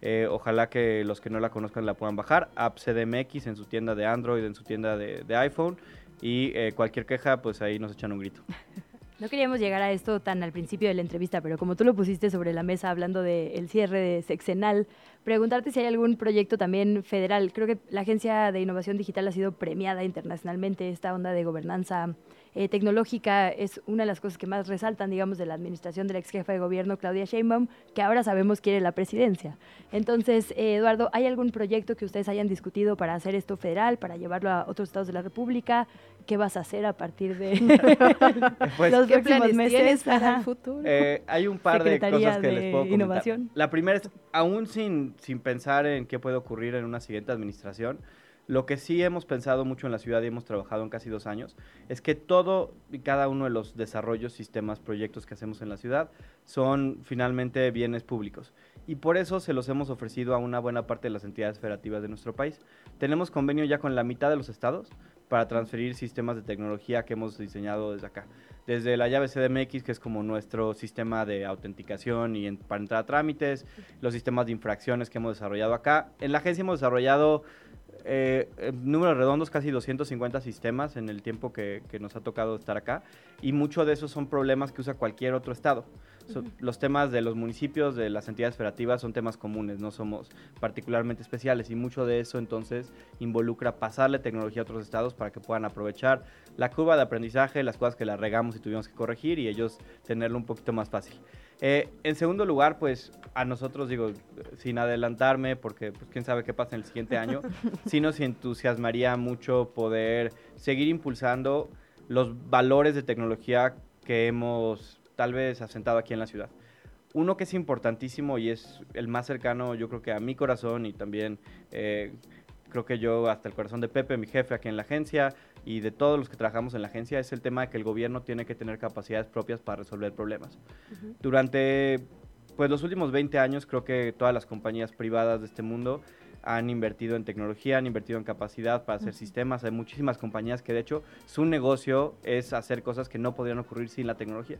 Eh, ojalá que los que no la conozcan la puedan bajar. App CDMX en su tienda de Android, en su tienda de, iPhone. Y cualquier queja, pues ahí nos echan un grito. No queríamos llegar a esto tan al principio de la entrevista, pero como tú lo pusiste sobre la mesa hablando del cierre de sexenal, preguntarte si hay algún proyecto también federal. Creo que la Agencia de Innovación Digital ha sido premiada internacionalmente, esta onda de gobernanza eh, tecnológica es una de las cosas que más resaltan, digamos, de la administración de la ex jefa de gobierno Claudia Sheinbaum, que ahora sabemos quiere la presidencia. Entonces, eh, Eduardo, ¿hay algún proyecto que ustedes hayan discutido para hacer esto federal, para llevarlo a otros estados de la República? ¿Qué vas a hacer a partir de Pues, los ¿Qué próximos planes meses? para el futuro? Eh, hay un par de Secretaría cosas que de les puedo comentar. Innovación. La primera es, aún sin, sin pensar en qué puede ocurrir en una siguiente administración, lo que sí hemos pensado mucho en la ciudad y hemos trabajado en casi dos años, es que todo y cada uno de los desarrollos, sistemas, proyectos que hacemos en la ciudad son finalmente bienes públicos. Y por eso se los hemos ofrecido a una buena parte de las entidades federativas de nuestro país. Tenemos convenio ya con la mitad de los estados para transferir sistemas de tecnología que hemos diseñado desde acá. Desde la llave CDMX, que es como nuestro sistema de autenticación y en- para entrar a trámites, los sistemas de infracciones que hemos desarrollado acá. En la agencia hemos desarrollado eh, números redondos, casi 250 sistemas en el tiempo que, que nos ha tocado estar acá. Y muchos de esos son problemas que usa cualquier otro estado. So-. Los temas de los municipios, de las entidades federativas, son temas comunes, no somos particularmente especiales. Y mucho de eso entonces involucra pasarle tecnología a otros estados para que puedan aprovechar la curva de aprendizaje, las cosas que la regamos y tuvimos que corregir y ellos tenerlo un poquito más fácil. Eh, en segundo lugar, pues a nosotros, digo, sin adelantarme, porque pues, quién sabe qué pasa en el siguiente año, sí nos entusiasmaría mucho poder seguir impulsando los valores de tecnología que hemos tal vez asentado aquí en la ciudad. Uno que es importantísimo y es el más cercano, yo creo que a mi corazón y también eh, creo que yo hasta el corazón de Pepe, mi jefe aquí en la agencia y de todos los que trabajamos en la agencia, es el tema de que el gobierno tiene que tener capacidades propias para resolver problemas. Durante pues, los últimos 20 años creo que todas las compañías privadas de este mundo han invertido en tecnología, han invertido en capacidad para hacer Ujú. sistemas. Hay muchísimas compañías que de hecho su negocio es hacer cosas que no podrían ocurrir sin la tecnología.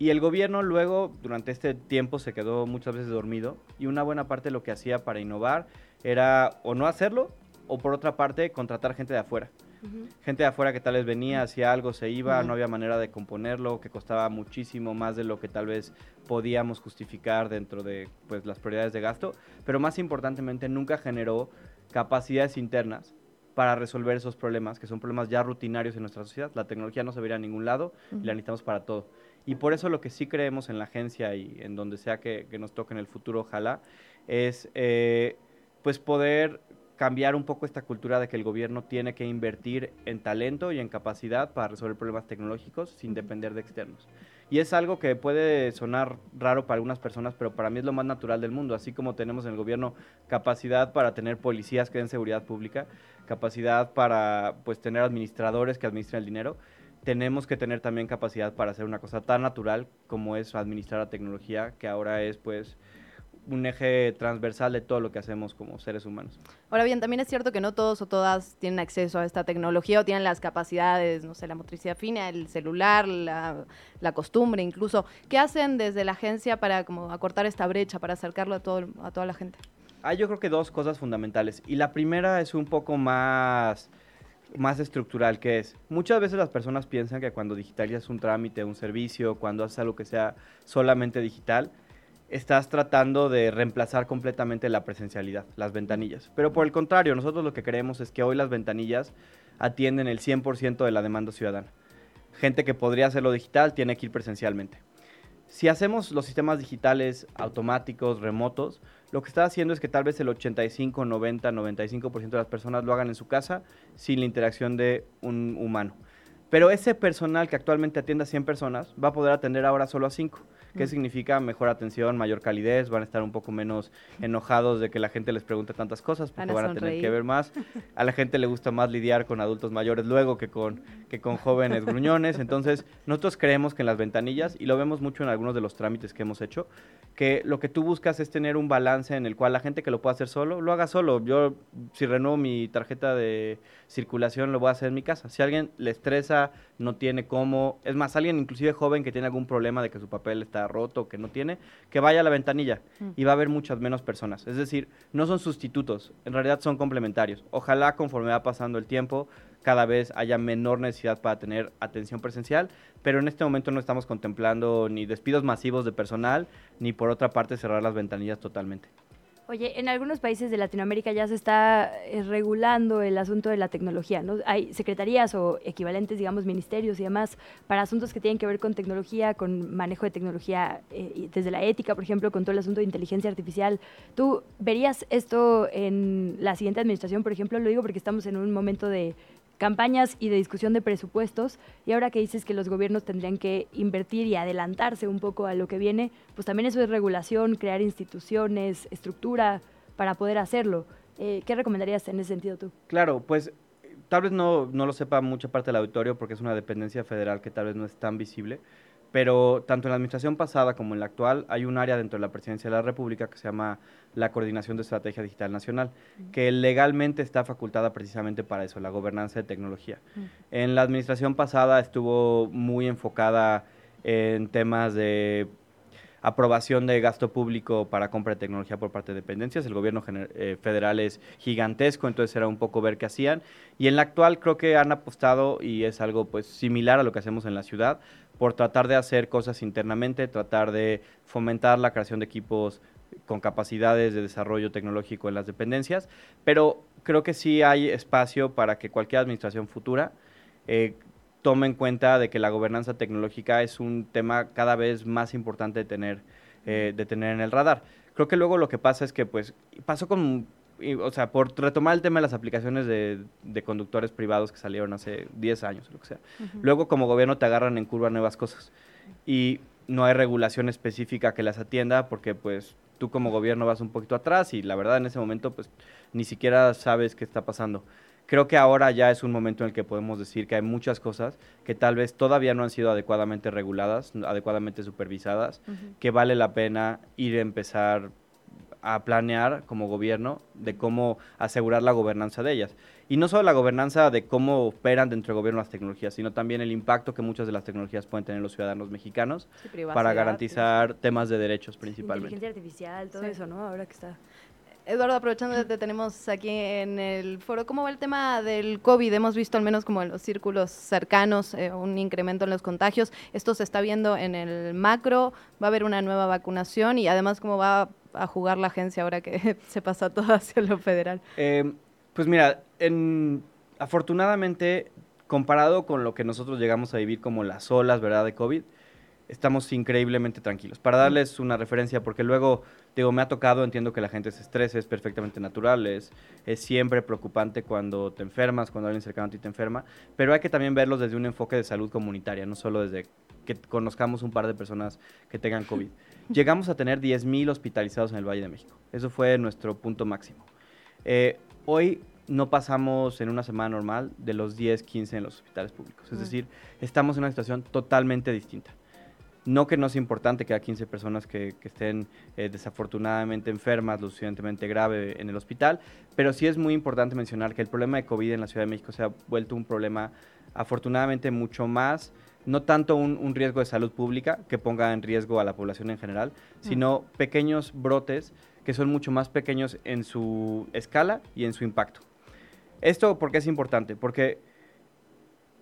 Y el gobierno luego, durante este tiempo, se quedó muchas veces dormido y una buena parte de lo que hacía para innovar era o no hacerlo o por otra parte contratar gente de afuera. Gente de afuera que tal vez venía, hacía algo, se iba, no había manera de componerlo, que costaba muchísimo más de lo que tal vez podíamos justificar dentro de pues, las prioridades de gasto, pero más importantemente nunca generó capacidades internas para resolver esos problemas, que son problemas ya rutinarios en nuestra sociedad. La tecnología no se vería a ningún lado y la necesitamos para todo. Y por eso lo que sí creemos en la agencia y en donde sea que, que nos toque en el futuro, ojalá, es eh, pues poder cambiar un poco esta cultura de que el gobierno tiene que invertir en talento y en capacidad para resolver problemas tecnológicos sin depender de externos. Y es algo que puede sonar raro para algunas personas, pero para mí es lo más natural del mundo. Así como tenemos en el gobierno capacidad para tener policías que den seguridad pública, capacidad para pues tener administradores que administren el dinero, tenemos que tener también capacidad para hacer una cosa tan natural como es administrar la tecnología, que ahora es pues un eje transversal de todo lo que hacemos como seres humanos. Ahora bien, también es cierto que no todos o todas tienen acceso a esta tecnología o tienen las capacidades, no sé, la motricidad fina, el celular, la, la costumbre incluso. ¿Qué hacen desde la agencia para como acortar esta brecha, para acercarlo a, todo, a toda la gente? Hay yo creo que dos cosas fundamentales. Y la primera es un poco más, más estructural, que es, muchas veces las personas piensan que cuando digitalizas un trámite, un servicio, cuando haces algo que sea solamente digital, estás tratando de reemplazar completamente la presencialidad, las ventanillas. Pero por el contrario, nosotros lo que creemos es que hoy las ventanillas atienden el 100% de la demanda ciudadana. Gente que podría hacerlo digital tiene que ir presencialmente. Si hacemos los sistemas digitales automáticos, remotos, lo que está haciendo es que tal vez el 85, 90, 95% de las personas lo hagan en su casa sin la interacción de un humano. Pero ese personal que actualmente atiende a 100 personas va a poder atender ahora solo a 5. ¿Qué significa mejor atención, mayor calidez? Van a estar un poco menos enojados de que la gente les pregunte tantas cosas porque Van van a tener que ver más. A la gente le gusta más lidiar con adultos mayores luego que con, que con jóvenes gruñones. Entonces, nosotros creemos que en las ventanillas, y lo vemos mucho en algunos de los trámites que hemos hecho, que lo que tú buscas es tener un balance en el cual la gente que lo pueda hacer solo, lo haga solo. Yo, si renuevo mi tarjeta de circulación, lo voy a hacer en mi casa. Si a alguien le estresa, no tiene cómo, es más, alguien inclusive joven que tiene algún problema de que su papel está roto, que no tiene, que vaya a la ventanilla y va a haber muchas menos personas. Es decir, no son sustitutos, en realidad son complementarios. Ojalá conforme va pasando el tiempo, cada vez haya menor necesidad para tener atención presencial, pero en este momento no estamos contemplando ni despidos masivos de personal, ni por otra parte cerrar las ventanillas totalmente. Oye, en algunos países de Latinoamérica ya se está eh, regulando el asunto de la tecnología, ¿no? Hay secretarías o equivalentes, digamos, ministerios y demás para asuntos que tienen que ver con tecnología, con manejo de tecnología, eh, desde la ética, por ejemplo, con todo el asunto de inteligencia artificial. ¿Tú verías esto en la siguiente administración, por ejemplo? Lo digo porque estamos en un momento de campañas y de discusión de presupuestos. Y ahora que dices que los gobiernos tendrían que invertir y adelantarse un poco a lo que viene, pues también eso es regulación, crear instituciones, estructura para poder hacerlo. Eh, ¿Qué recomendarías en ese sentido tú? Claro, pues tal vez no, no lo sepa mucha parte del auditorio porque es una dependencia federal que tal vez no es tan visible, pero tanto en la administración pasada como en la actual hay un área dentro de la presidencia de la República que se llama la Coordinación de Estrategia Digital Nacional, que legalmente está facultada precisamente para eso, la gobernanza de tecnología. En la administración pasada estuvo muy enfocada en temas de aprobación de gasto público para compra de tecnología por parte de dependencias. El gobierno eh, federal es gigantesco, entonces era un poco ver qué hacían. Y en la actual creo que han apostado, y es algo pues similar a lo que hacemos en la ciudad, por tratar de hacer cosas internamente, tratar de fomentar la creación de equipos con capacidades de desarrollo tecnológico en las dependencias, pero creo que sí hay espacio para que cualquier administración futura eh, tome en cuenta de que la gobernanza tecnológica es un tema cada vez más importante de tener, eh, de tener en el radar. Creo que luego lo que pasa es que, pues, pasó con, o sea, por retomar el tema de las aplicaciones de, conductores privados que salieron hace 10 años, lo que sea. Luego, como gobierno, te agarran en curva nuevas cosas. Y no hay regulación específica que las atienda porque, pues, tú como gobierno vas un poquito atrás y la verdad en ese momento, pues, ni siquiera sabes qué está pasando creo que ahora ya es un momento en el que podemos decir que hay muchas cosas que tal vez todavía no han sido adecuadamente reguladas, adecuadamente supervisadas, que vale la pena ir a empezar a planear como gobierno de cómo asegurar la gobernanza de ellas. Y no solo la gobernanza de cómo operan dentro del gobierno las tecnologías, sino también el impacto que muchas de las tecnologías pueden tener los ciudadanos mexicanos para garantizar temas de derechos principalmente. Inteligencia artificial, todo eso, ¿no? Ahora que está Eduardo, aprovechando que te tenemos aquí en el foro, ¿cómo va el tema del COVID? Hemos visto al menos como en los círculos cercanos eh, un incremento en los contagios. Esto se está viendo en el macro, va a haber una nueva vacunación y además cómo va a jugar la agencia ahora que se pasa todo hacia lo federal. Eh, pues mira, en, afortunadamente, comparado con lo que nosotros llegamos a vivir como las olas, ¿verdad?, de COVID, estamos increíblemente tranquilos. Para darles una referencia, porque luego, digo, me ha tocado, entiendo que la gente se estresa, es perfectamente natural, es, siempre preocupante cuando te enfermas, cuando alguien cercano a ti te enferma, pero hay que también verlos desde un enfoque de salud comunitaria, no solo desde que conozcamos un par de personas que tengan COVID. Llegamos a tener 10.000 hospitalizados en el Valle de México. Eso fue nuestro punto máximo. Eh, hoy no pasamos en una semana normal de los 10, 15 en los hospitales públicos. Es decir, estamos en una situación totalmente distinta. No que no sea importante que haya 15 personas que, estén eh, desafortunadamente enfermas, lo suficientemente grave en el hospital, pero sí es muy importante mencionar que el problema de COVID en la Ciudad de México se ha vuelto un problema afortunadamente mucho más, no tanto un, riesgo de salud pública que ponga en riesgo a la población en general, sino pequeños brotes que son mucho más pequeños en su escala y en su impacto. Esto porque es importante, porque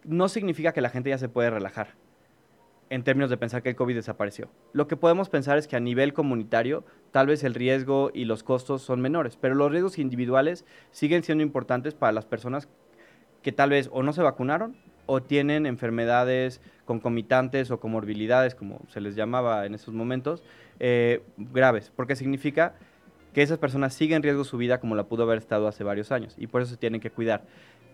no significa que la gente ya se puede relajar en términos de pensar que el COVID desapareció. Lo que podemos pensar es que a nivel comunitario tal vez el riesgo y los costos son menores, pero los riesgos individuales siguen siendo importantes para las personas que tal vez o no se vacunaron o tienen enfermedades concomitantes o comorbilidades, como se les llamaba en esos momentos, eh, graves, porque significa que esas personas siguen en riesgo su vida como la pudo haber estado hace varios años y por eso se tienen que cuidar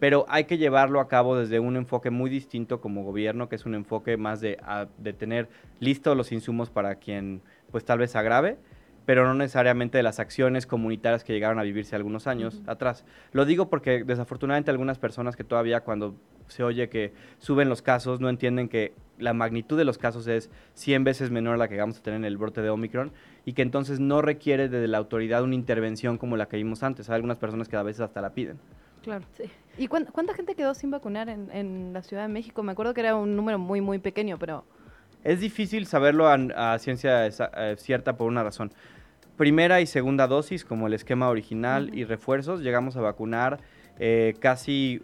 pero hay que llevarlo a cabo desde un enfoque muy distinto como gobierno, que es un enfoque más de, de tener listos los insumos para quien pues tal vez agrave, pero no necesariamente de las acciones comunitarias que llegaron a vivirse algunos años atrás. Lo digo porque desafortunadamente algunas personas que todavía cuando se oye que suben los casos no entienden que la magnitud de los casos es 100 veces menor a la que vamos a tener en el brote de Omicron y que entonces no requiere de la autoridad una intervención como la que vimos antes. Hay algunas personas que a veces hasta la piden. Claro. Sí. ¿Y cuánta, gente quedó sin vacunar en, la Ciudad de México? Me acuerdo que era un número muy, muy pequeño, pero... Es difícil saberlo a, ciencia eh, cierta por una razón. Primera y segunda dosis, como el esquema original y refuerzos, llegamos a vacunar eh, casi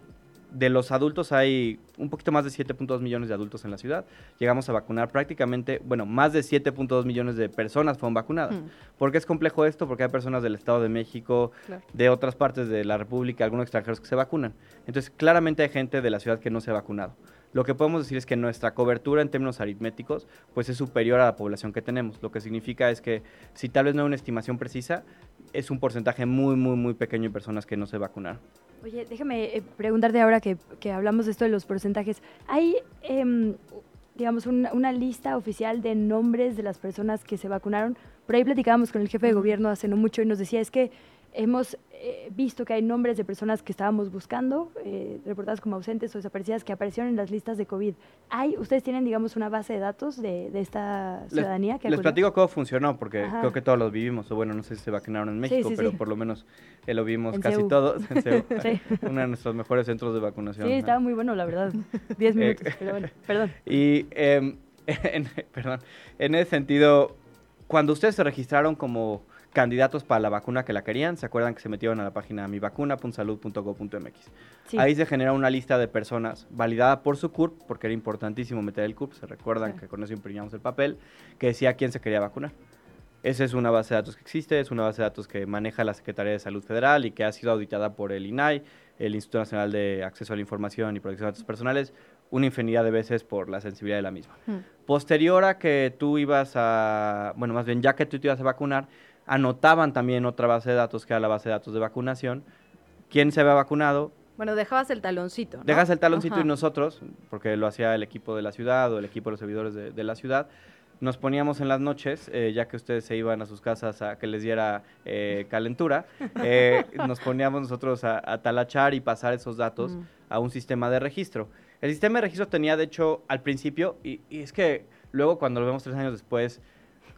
de los adultos hay un poquito más de 7.2 millones de adultos en la ciudad. Llegamos a vacunar prácticamente, bueno, más de 7.2 millones de personas fueron vacunadas. Mm. ¿Por qué es complejo esto? Porque hay personas del Estado de México, Claro. de otras partes de la República, algunos extranjeros que se vacunan. Entonces, claramente hay gente de la ciudad que no se ha vacunado. Lo que podemos decir es que nuestra cobertura en términos aritméticos pues es superior a la población que tenemos. Lo que significa es que si tal vez no hay una estimación precisa, es un porcentaje muy, muy, muy pequeño de personas que no se vacunaron. Oye, déjame eh, preguntarte ahora que, que hablamos de esto de los porcentajes. ¿Hay, em, digamos, una, una lista oficial de nombres de las personas que se vacunaron? Por ahí platicábamos con el jefe de gobierno hace no mucho y nos decía, es que hemos eh, visto que hay nombres de personas que estábamos buscando, eh, reportadas como ausentes o desaparecidas, que aparecieron en las listas de COVID. ¿Hay, ¿Ustedes tienen, digamos, una base de datos de, de esta Les- ciudadanía? que Les, platico cómo funcionó, porque Ajá. creo que todos los vivimos, o bueno, no sé si se vacunaron en México, sí, pero sí. por lo menos eh, lo vimos En casi CEU. todos en uno de nuestros mejores centros de vacunación. Sí, estaba muy bueno, la verdad. Diez minutos, pero bueno, perdón. Y, em, en, perdón, en ese sentido, cuando ustedes se registraron como candidatos para la vacuna que la querían, ¿se acuerdan que se metieron a la página mivacuna.salud.gov.mx? Sí. Ahí se genera una lista de personas validada por su CURP, porque era importantísimo meter el CURP, se recuerdan que con eso imprimíamos el papel, que decía quién se quería vacunar. Esa es una base de datos que existe, es una base de datos que maneja la Secretaría de Salud Federal y que ha sido auditada por el INAI, el Instituto Nacional de Acceso a la Información y Protección de Datos Personales, una infinidad de veces por la sensibilidad de la misma. Posterior a que tú ibas a, bueno, más bien ya que tú te ibas a vacunar, anotaban también otra base de datos que era la base de datos de vacunación, quién se había vacunado, Bueno, dejabas el taloncito. ¿no? Dejas el taloncito Ajá. y nosotros, porque lo hacía el equipo de la ciudad o el equipo de los servidores de, de la ciudad, nos poníamos en las noches, eh, ya que ustedes se iban a sus casas a que les diera eh, calentura, eh, nos poníamos nosotros a, a talachar y pasar esos datos Mm. a un sistema de registro. El sistema de registro tenía, de hecho, al principio, y, y es que luego cuando lo vemos tres años después,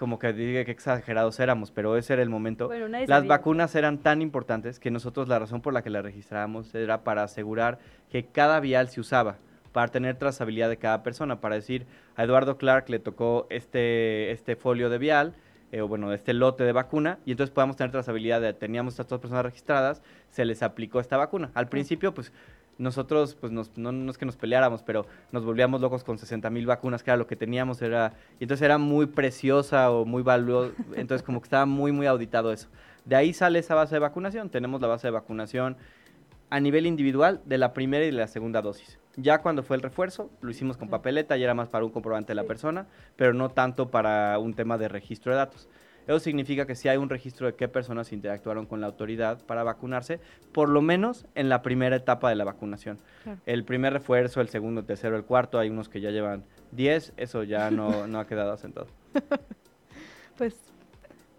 como que diga que exagerados éramos, pero ese era el momento. Bueno, Las sabía. vacunas eran tan importantes que nosotros la razón por la que las registrábamos era para asegurar que cada vial se usaba, para tener trazabilidad de cada persona, para decir, a Eduardo Clark le tocó este, este folio de vial, eh, o bueno, este lote de vacuna, y entonces podamos tener trazabilidad de, teníamos estas dos personas registradas, se les aplicó esta vacuna. Al principio, pues, nosotros, pues, nos- no, no es que nos peleáramos, pero nos volvíamos locos con 60 mil vacunas, que era lo que teníamos, era, y entonces era muy preciosa o muy valiosa, entonces como que estaba muy, muy auditado eso. De ahí sale esa base de vacunación, tenemos la base de vacunación a nivel individual de la primera y de la segunda dosis. Ya cuando fue el refuerzo, lo hicimos con papeleta y era más para un comprobante de la persona, pero no tanto para un tema de registro de datos. Eso significa que sí hay un registro de qué personas interactuaron con la autoridad para vacunarse, por lo menos en la primera etapa de la vacunación. Claro. El primer refuerzo, el segundo, el tercero, el cuarto, hay unos que ya llevan 10, eso ya no, no ha quedado asentado. Pues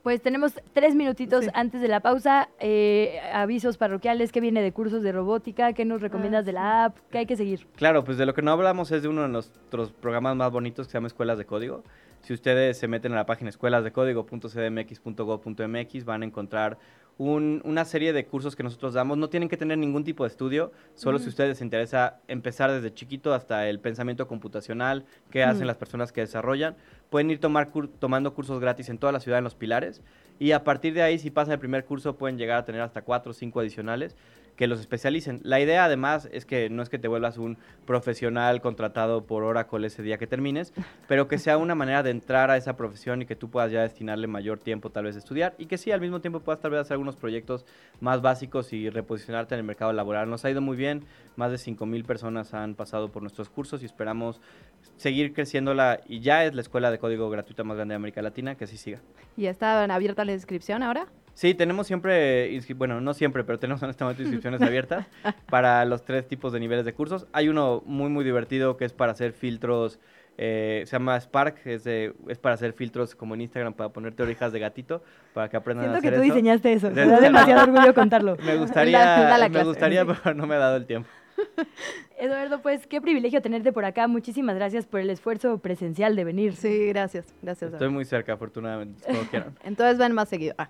Pues tenemos tres minutitos antes de la pausa. eh, avisos parroquiales, ¿qué viene de cursos de robótica? ¿Qué nos recomiendas Ah, de la app? ¿Qué hay que seguir? Claro, pues de lo que no hablamos es de uno de nuestros programas más bonitos que se llama Escuelas de Código. Si ustedes se meten a la página escuelasdecódigo.cdmx.gov.mx van a encontrar un- una serie de cursos que nosotros damos. No tienen que tener ningún tipo de estudio, solo si a ustedes les interesa empezar desde chiquito hasta el pensamiento computacional, qué hacen las personas que desarrollan. Pueden ir tomar cur- tomando cursos gratis en toda la ciudad en los pilares y a partir de ahí, si pasan el primer curso, pueden llegar a tener hasta cuatro o cinco adicionales que los especialicen. La idea además es que no es que te vuelvas un profesional contratado por Oracle ese día que termines, pero que sea una manera de entrar a esa profesión y que tú puedas ya destinarle mayor tiempo tal vez a estudiar y que sí, al mismo tiempo puedas tal vez hacer algunos proyectos más básicos y reposicionarte en el mercado laboral. Nos ha ido muy bien, más de 5 mil personas han pasado por nuestros cursos y esperamos seguir creciéndola y ya es la escuela de código gratuita más grande de América Latina, que así siga. ¿Y está abierta la inscripción ahora? Sí, tenemos siempre, bueno, no siempre, pero tenemos en este momento inscripciones abiertas para los tres tipos de niveles de cursos. Hay uno muy, muy divertido que es para hacer filtros, eh, se llama Spark, es, de- es para hacer filtros como en Instagram, para ponerte orejas de gatito, para que aprendan Siento a hacer que tú eso. diseñaste eso. Me da demasiado orgullo contarlo. Me gustaría, la me gustaría, pero no me ha dado el tiempo. Eduardo, pues qué privilegio tenerte por acá. Muchísimas gracias por el esfuerzo presencial de venir. Sí, gracias. Gracias. Estoy muy cerca, afortunadamente, como quieran. Entonces ven más seguido. Ah.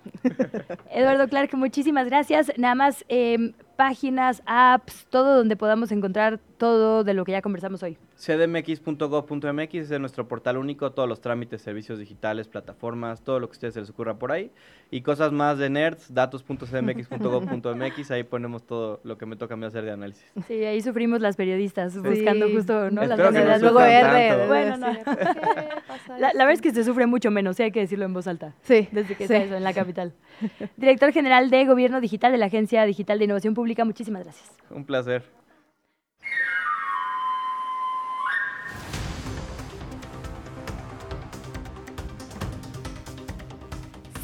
Eduardo Clark, muchísimas gracias. Nada más, eh, páginas, apps, todo donde podamos encontrar todo de lo que ya conversamos hoy. cdmx.gov.mx es nuestro portal único, todos los trámites, servicios digitales, plataformas, todo lo que a ustedes se les ocurra por ahí. Y cosas más de nerds, datos.cdmx.gov.mx, ahí ponemos todo lo que me toca a mí hacer de análisis. Sí, ahí sufrimos las periodistas, buscando justo ¿no? las novedades. Luego R. Bueno, no. La, la, verdad es que se sufre mucho menos, sí hay que decirlo en voz alta. Sí. Desde que sí. está eso, en la capital. Director General de Gobierno Digital de la Agencia Digital de Innovación Pública, muchísimas gracias. Un placer.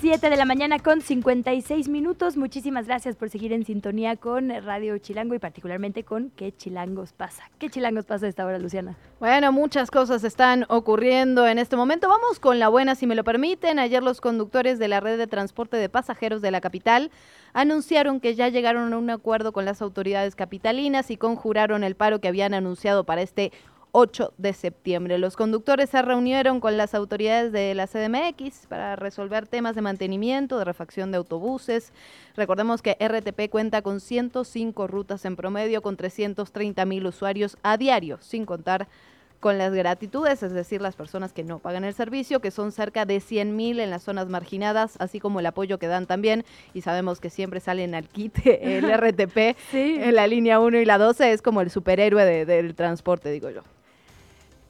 Siete de la mañana con 56 minutos. Muchísimas gracias por seguir en sintonía con Radio Chilango y particularmente con ¿Qué Chilangos pasa? ¿Qué Chilangos pasa a esta hora, Luciana? Bueno, muchas cosas están ocurriendo en este momento. Vamos con la buena, si me lo permiten. Ayer los conductores de la red de transporte de pasajeros de la capital anunciaron que ya llegaron a un acuerdo con las autoridades capitalinas y conjuraron el paro que habían anunciado para este 8 de septiembre. Los conductores se reunieron con las autoridades de la CDMX para resolver temas de mantenimiento, de refacción de autobuses. Recordemos que RTP cuenta con 105 rutas en promedio, con 330 mil usuarios a diario, sin contar con las gratitudes, es decir, las personas que no pagan el servicio, que son cerca de 100 mil en las zonas marginadas, así como el apoyo que dan también, y sabemos que siempre salen al kit el RTP sí. en la línea 1 y la 12, es como el superhéroe de, del transporte, digo yo.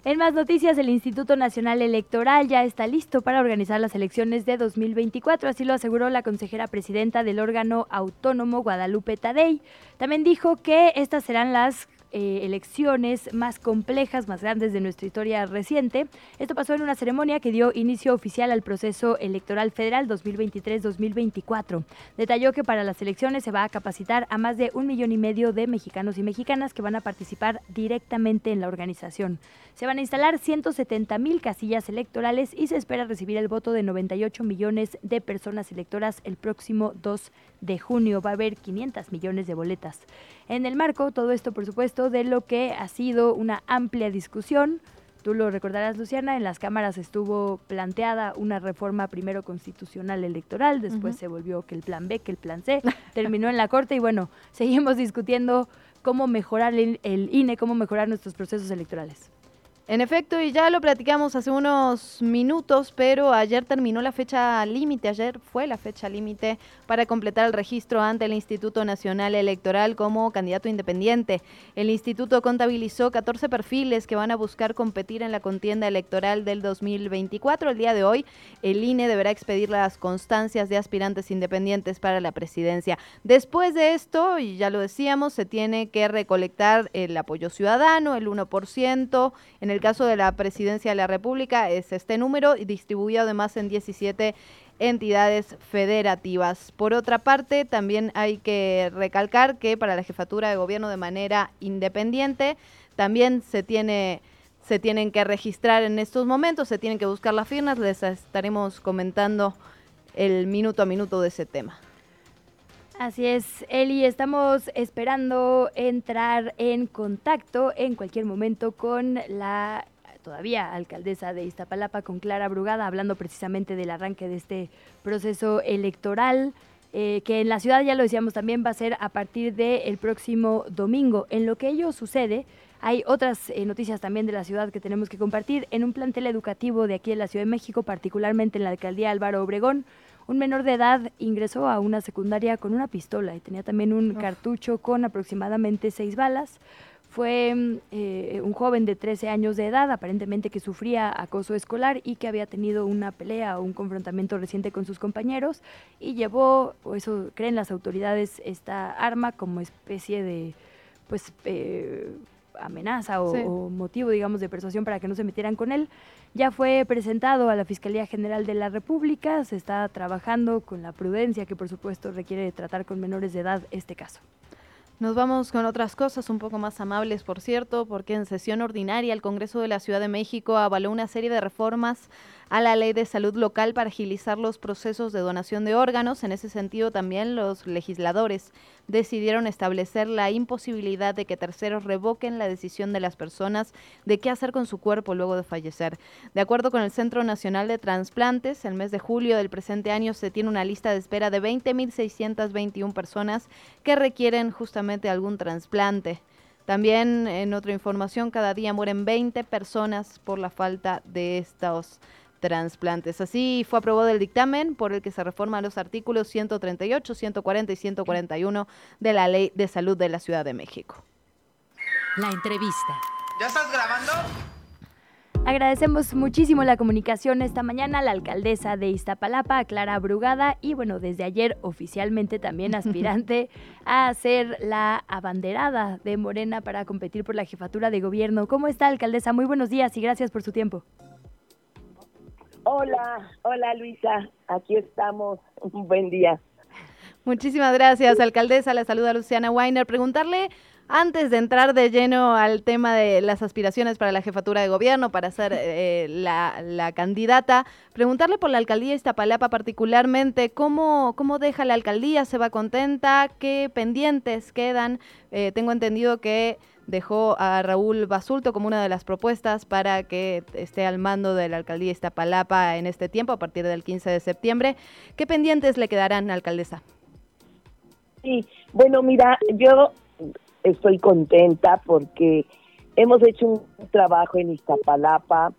En más noticias, el Instituto Nacional Electoral ya está listo para organizar las elecciones de 2024, así lo aseguró la consejera presidenta del órgano autónomo Guadalupe Tadei. También dijo que estas serán las eh, elecciones más complejas, más grandes de nuestra historia reciente. Esto pasó en una ceremonia que dio inicio oficial al proceso electoral federal 2023-2024. Detalló que para las elecciones se va a capacitar a más de un millón y medio de mexicanos y mexicanas que van a participar directamente en la organización. Se van a instalar 170 mil casillas electorales y se espera recibir el voto de 98 millones de personas electoras el próximo 2 de junio. Va a haber 500 millones de boletas. En el marco, todo esto por supuesto, de lo que ha sido una amplia discusión. Tú lo recordarás, Luciana, en las cámaras estuvo planteada una reforma primero constitucional electoral, después uh -huh. se volvió que el plan B, que el plan C, terminó en la Corte y bueno, seguimos discutiendo cómo mejorar el, el INE, cómo mejorar nuestros procesos electorales. En efecto, y ya lo platicamos hace unos minutos, pero ayer terminó la fecha límite, ayer fue la fecha límite para completar el registro ante el Instituto Nacional Electoral como candidato independiente. El instituto contabilizó 14 perfiles que van a buscar competir en la contienda electoral del 2024. El día de hoy, el INE deberá expedir las constancias de aspirantes independientes para la presidencia. Después de esto, y ya lo decíamos, se tiene que recolectar el apoyo ciudadano, el 1%, en el el caso de la presidencia de la República es este número y distribuido además en 17 entidades federativas. Por otra parte, también hay que recalcar que para la jefatura de gobierno de manera independiente también se tiene se tienen que registrar en estos momentos, se tienen que buscar las firmas, les estaremos comentando el minuto a minuto de ese tema. Así es, Eli, estamos esperando entrar en contacto en cualquier momento con la todavía alcaldesa de Iztapalapa, con Clara Brugada, hablando precisamente del arranque de este proceso electoral. Eh, que en la ciudad, ya lo decíamos también, va a ser a partir del próximo domingo. En lo que ello sucede, hay otras eh, noticias también de la ciudad que tenemos que compartir. En un plantel educativo de aquí en la Ciudad de México, particularmente en la alcaldía Álvaro Obregón, un menor de edad ingresó a una secundaria con una pistola y tenía también un Uf. cartucho con aproximadamente seis balas. Fue eh, un joven de 13 años de edad, aparentemente que sufría acoso escolar y que había tenido una pelea o un confrontamiento reciente con sus compañeros y llevó, o eso creen las autoridades, esta arma como especie de, pues, eh, amenaza o, sí. o, motivo, digamos, de persuasión para que no se metieran con él. Ya fue presentado a la Fiscalía General de la República, se está trabajando con la prudencia que por supuesto requiere tratar con menores de edad este caso. Nos vamos con otras cosas un poco más amables, por cierto, porque en sesión ordinaria el Congreso de la Ciudad de México avaló una serie de reformas a la ley de salud local para agilizar los procesos de donación de órganos. En ese sentido, también los legisladores decidieron establecer la imposibilidad de que terceros revoquen la decisión de las personas de qué hacer con su cuerpo luego de fallecer. De acuerdo con el Centro Nacional de Transplantes, el mes de julio del presente año se tiene una lista de espera de 20.621 personas que requieren justamente algún trasplante. También en otra información, cada día mueren 20 personas por la falta de estos trasplantes. Así fue aprobado el dictamen por el que se reforman los artículos 138, 140 y 141 de la Ley de Salud de la Ciudad de México. La entrevista. ¿Ya estás grabando? Agradecemos muchísimo la comunicación esta mañana a la alcaldesa de Iztapalapa, Clara Brugada, y bueno, desde ayer oficialmente también aspirante a ser la abanderada de Morena para competir por la jefatura de gobierno. ¿Cómo está, alcaldesa? Muy buenos días y gracias por su tiempo. Hola, hola Luisa, aquí estamos. Un buen día. Muchísimas gracias, alcaldesa. La saluda Luciana Weiner. Preguntarle antes de entrar de lleno al tema de las aspiraciones para la jefatura de gobierno, para ser eh, la, candidata, preguntarle por la alcaldía Iztapalapa particularmente, ¿cómo, cómo deja la alcaldía? ¿Se va contenta? ¿Qué pendientes quedan? Eh, tengo entendido que dejó a Raúl Basulto como una de las propuestas para que esté al mando de la alcaldía Iztapalapa en este tiempo, a partir del 15 de septiembre. ¿Qué pendientes le quedarán, alcaldesa? Sí, bueno, mira, yo estoy contenta porque hemos hecho un trabajo en Iztapalapa.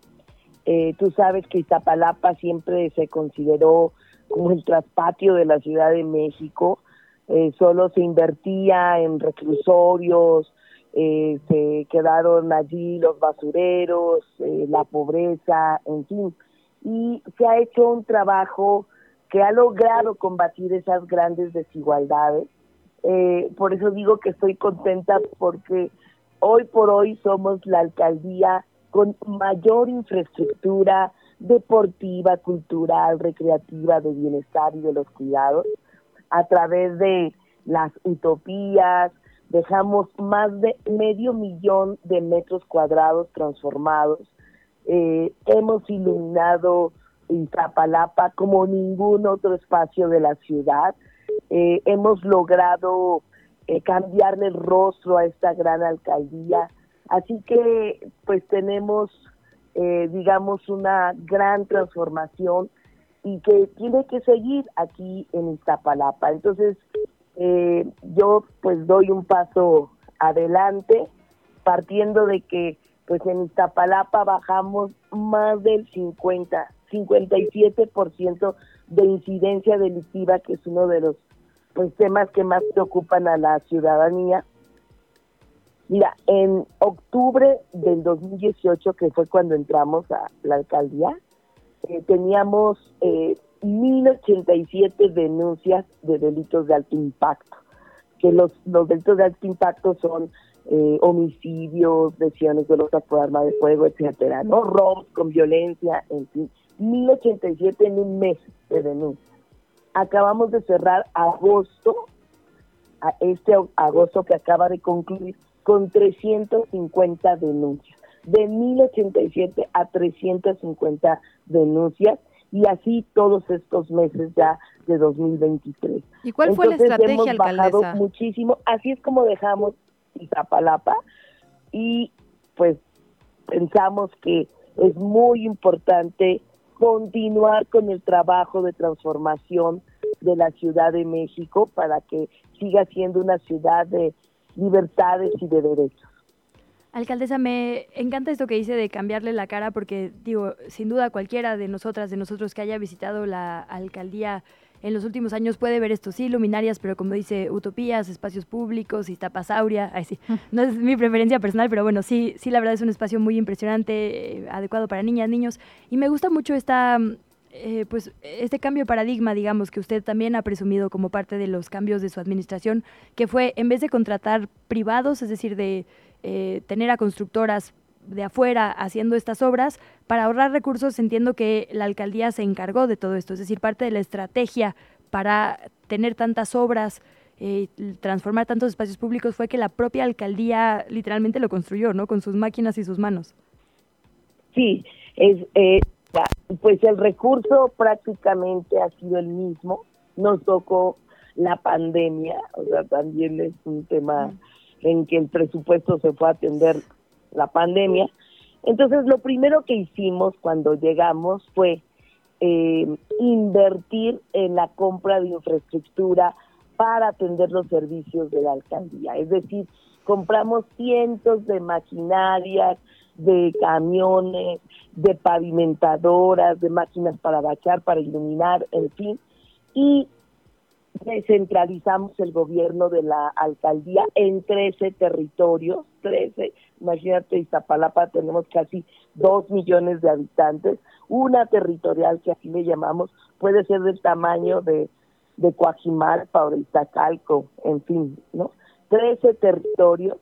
Eh, tú sabes que Iztapalapa siempre se consideró como el traspatio de la Ciudad de México. Eh, solo se invertía en reclusorios, eh, se quedaron allí los basureros, la pobreza, en fin. Y se ha hecho un trabajo que ha logrado combatir esas grandes desigualdades eh, por eso digo que estoy contenta porque hoy por hoy somos la alcaldía con mayor infraestructura deportiva, cultural, recreativa, de bienestar y de los cuidados. A través de las utopías, dejamos más de medio millón de metros cuadrados transformados. Eh, hemos iluminado Iztapalapa como ningún otro espacio de la ciudad eh, hemos logrado eh, cambiarle el rostro a esta gran alcaldía. Así que pues tenemos, digamos, una gran transformación y que tiene que seguir aquí en Iztapalapa. Entonces, yo pues doy un paso adelante partiendo de que pues en Iztapalapa bajamos más del 50, 57% de incidencia delictiva, que es uno de los pues temas que más preocupan a la ciudadanía. Mira, en octubre del 2018, que fue cuando entramos a la alcaldía, eh, teníamos eh, 1087 denuncias de delitos de alto impacto, que los, los delitos de alto impacto son eh, homicidios, lesiones dolosas por arma de fuego, etcétera, ¿no? Robos con violencia, en fin, 1087 en un mes de denuncias. Acabamos de cerrar agosto, a este agosto que acaba de concluir, con 350 denuncias, de 1087 a 350 denuncias y así todos estos meses ya de 2023. ¿Y cuál fue la estrategia, hemos bajado muchísimo, así es como dejamos Izapalapa y pues pensamos que es muy importante continuar con el trabajo de transformación de la Ciudad de México para que siga siendo una ciudad de libertades y de derechos. Alcaldesa, me encanta esto que dice de cambiarle la cara porque, digo, sin duda cualquiera de nosotras, de nosotros que haya visitado la alcaldía en los últimos años puede ver esto, sí, luminarias, pero como dice, utopías, espacios públicos, y tapasauria, sí, no es mi preferencia personal, pero bueno, sí, sí, la verdad es un espacio muy impresionante, eh, adecuado para niñas, niños, y me gusta mucho esta... Eh, pues este cambio de paradigma, digamos, que usted también ha presumido como parte de los cambios de su administración, que fue en vez de contratar privados, es decir, de eh, tener a constructoras de afuera haciendo estas obras. Para ahorrar recursos entiendo que la alcaldía se encargó de todo esto, es decir, parte de la estrategia para tener tantas obras, eh, transformar tantos espacios públicos fue que la propia alcaldía literalmente lo construyó, ¿no? Con sus máquinas y sus manos. Sí, es, eh, Pues el recurso prácticamente ha sido el mismo. Nos tocó la pandemia, o sea, también es un tema en que el presupuesto se fue a atender la pandemia. Entonces, lo primero que hicimos cuando llegamos fue eh, invertir en la compra de infraestructura para atender los servicios de la alcaldía. Es decir, compramos cientos de maquinarias, de camiones, de pavimentadoras, de máquinas para bachar, para iluminar, en fin, y descentralizamos el gobierno de la alcaldía en 13 territorios, 13, imagínate, Iztapalapa tenemos casi 2 millones de habitantes, una territorial que aquí le llamamos, puede ser del tamaño de, de Coajimalpa o de Iztacalco, en fin, ¿no? 13 territorios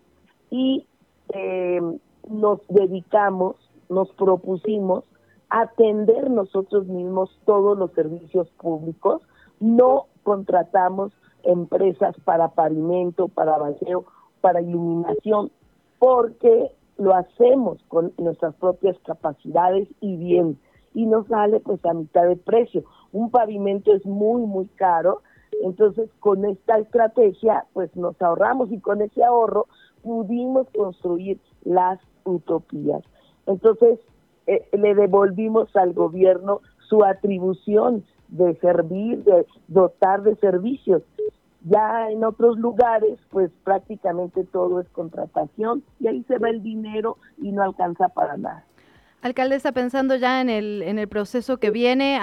y eh, nos dedicamos, nos propusimos atender nosotros mismos todos los servicios públicos, no contratamos empresas para pavimento, para vacío, para iluminación, porque lo hacemos con nuestras propias capacidades y bien, y nos sale pues a mitad de precio. Un pavimento es muy, muy caro, entonces con esta estrategia pues nos ahorramos y con ese ahorro pudimos construir las utopías. Entonces eh, le devolvimos al gobierno su atribución de servir, de dotar de servicios. Ya en otros lugares, pues prácticamente todo es contratación y ahí se va el dinero y no alcanza para nada. Alcaldesa, pensando ya en el, en el proceso que viene,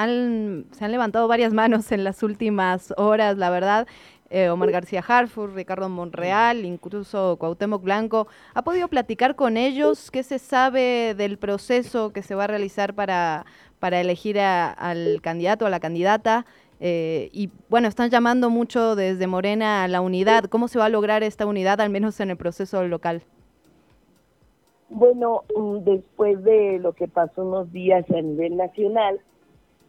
se han levantado varias manos en las últimas horas, la verdad. Eh, Omar García Harfur, Ricardo Monreal, incluso Cuauhtémoc Blanco. ¿Ha podido platicar con ellos? ¿Qué se sabe del proceso que se va a realizar para, para elegir al candidato, a la candidata. Eh, y bueno, están llamando mucho desde Morena a la unidad. ¿Cómo se va a lograr esta unidad, al menos en el proceso local? Bueno, mm, después de lo que pasó unos días a nivel nacional,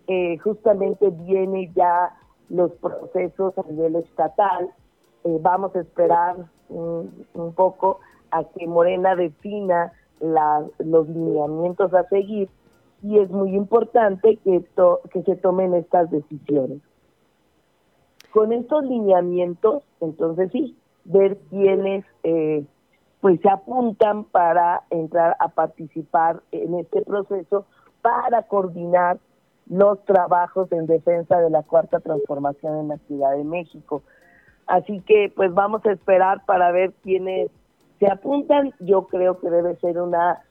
eh, justamente viene ya los procesos a nivel estatal. Eh, vamos a esperar un poco a que Morena defina los lineamientos a seguir y es muy importante que, que se tomen estas decisiones. Con estos lineamientos, entonces sí, ver quiénes eh, pues se apuntan para entrar a participar en este proceso para coordinar los trabajos en defensa de la cuarta transformación en la Ciudad de México. Así que pues vamos a esperar para ver quiénes se apuntan. Yo creo que debe ser una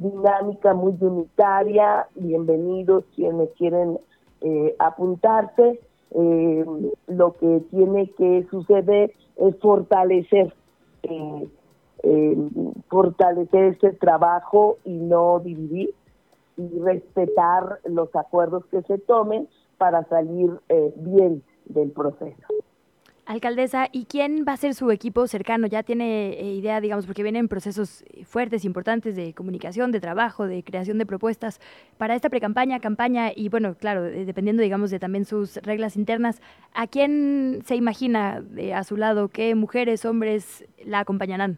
dinámica muy unitaria. Bienvenidos quienes quieren eh, apuntarse. Eh, lo que tiene que suceder es fortalecer, eh, fortalecer este trabajo y no dividir y respetar los acuerdos que se tomen para salir bien del proceso. Alcaldesa, ¿y quién va a ser su equipo cercano? ¿Ya tiene eh, idea, digamos, porque vienen procesos eh, fuertes, importantes de comunicación, de trabajo, de creación de propuestas para esta precampaña, campaña y, bueno, claro, dependiendo, digamos, de también sus reglas internas, ¿a quién se imagina de, a su lado? ¿Qué mujeres, hombres la acompañarán?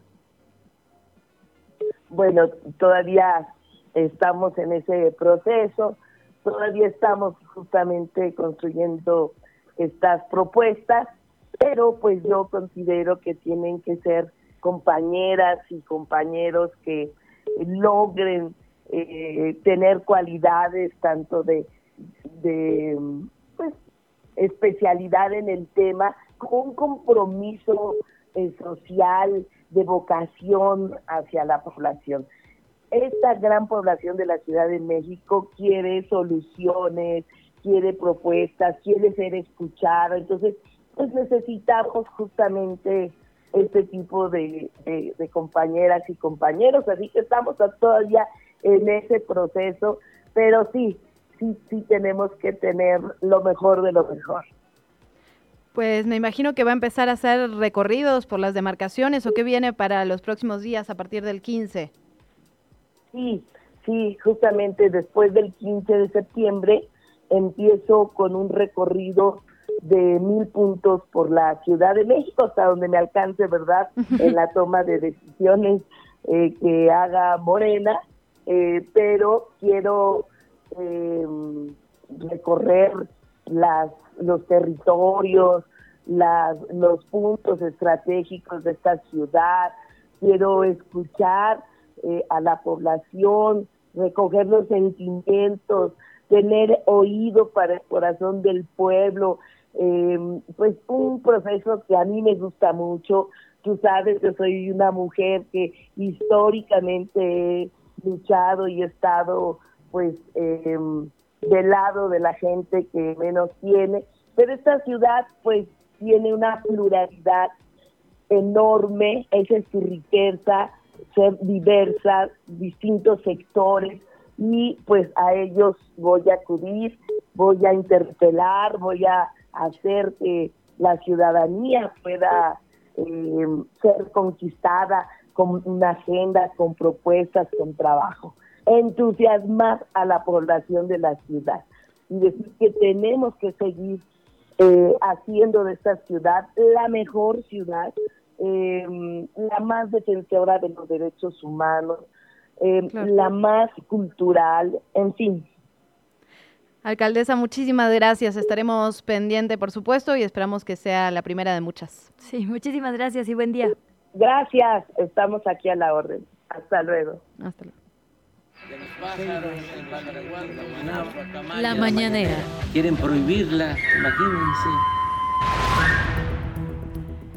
Bueno, todavía estamos en ese proceso, todavía estamos justamente construyendo estas propuestas pero pues yo considero que tienen que ser compañeras y compañeros que logren eh, tener cualidades tanto de, pues, especialidad en el tema como un compromiso eh, social de vocación hacia la población. Esta gran población de la Ciudad de México quiere soluciones, quiere propuestas, quiere ser escuchada. Entonces, pues necesitamos justamente este tipo de, compañeras y compañeros, así que estamos todavía en ese proceso, pero sí, sí, sí tenemos que tener lo mejor de lo mejor. Pues me imagino que va a empezar a hacer recorridos por las demarcaciones o qué viene para los próximos días a partir del 15. Sí, sí, justamente después del 15 de septiembre empiezo con un recorrido de mil puntos por la Ciudad de México, hasta donde me alcance, ¿verdad?, en la toma de decisiones eh, que haga Morena, eh, pero quiero eh, recorrer las, los territorios, las, los puntos estratégicos de esta ciudad, quiero escuchar eh, a la población, recoger los sentimientos, tener oído para el corazón del pueblo, eh, pues un proceso que a mí me gusta mucho. Tú sabes, yo soy una mujer que históricamente he luchado y he estado pues eh, del lado de la gente que menos tiene, pero esta ciudad pues tiene una pluralidad enorme, esa es su riqueza, ser diversa, distintos sectores, y pues a ellos voy a acudir, voy a interpelar, voy a hacer que la ciudadanía pueda eh, ser conquistada con una agenda, con propuestas, con trabajo. Entusiasmar a la población de la ciudad y decir que tenemos que seguir eh, haciendo de esta ciudad la mejor ciudad, eh, la más defensora de los derechos humanos, eh, la más cultural, en fin. Alcaldesa, muchísimas gracias. Estaremos pendiente, por supuesto, y esperamos que sea la primera de muchas. Sí, muchísimas gracias y buen día. Gracias, estamos aquí a la orden. Hasta luego. Hasta luego. La mañanera. Quieren prohibirla, imagínense.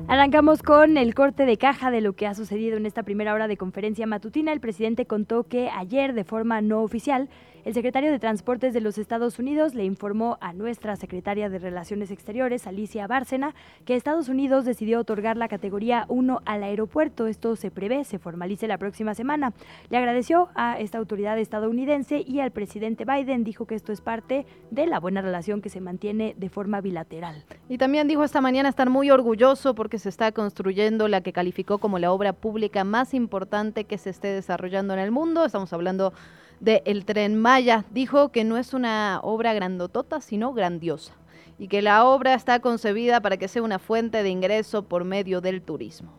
Arrancamos con el corte de caja de lo que ha sucedido en esta primera hora de conferencia matutina. El presidente contó que ayer, de forma no oficial, el secretario de Transportes de los Estados Unidos le informó a nuestra secretaria de Relaciones Exteriores, Alicia Bárcena, que Estados Unidos decidió otorgar la categoría 1 al aeropuerto. Esto se prevé, se formalice la próxima semana. Le agradeció a esta autoridad estadounidense y al presidente Biden. Dijo que esto es parte de la buena relación que se mantiene de forma bilateral. Y también dijo esta mañana estar muy orgulloso porque se está construyendo la que calificó como la obra pública más importante que se esté desarrollando en el mundo. Estamos hablando del el tren Maya. Dijo que no es una obra grandotota, sino grandiosa y que la obra está concebida para que sea una fuente de ingreso por medio del turismo.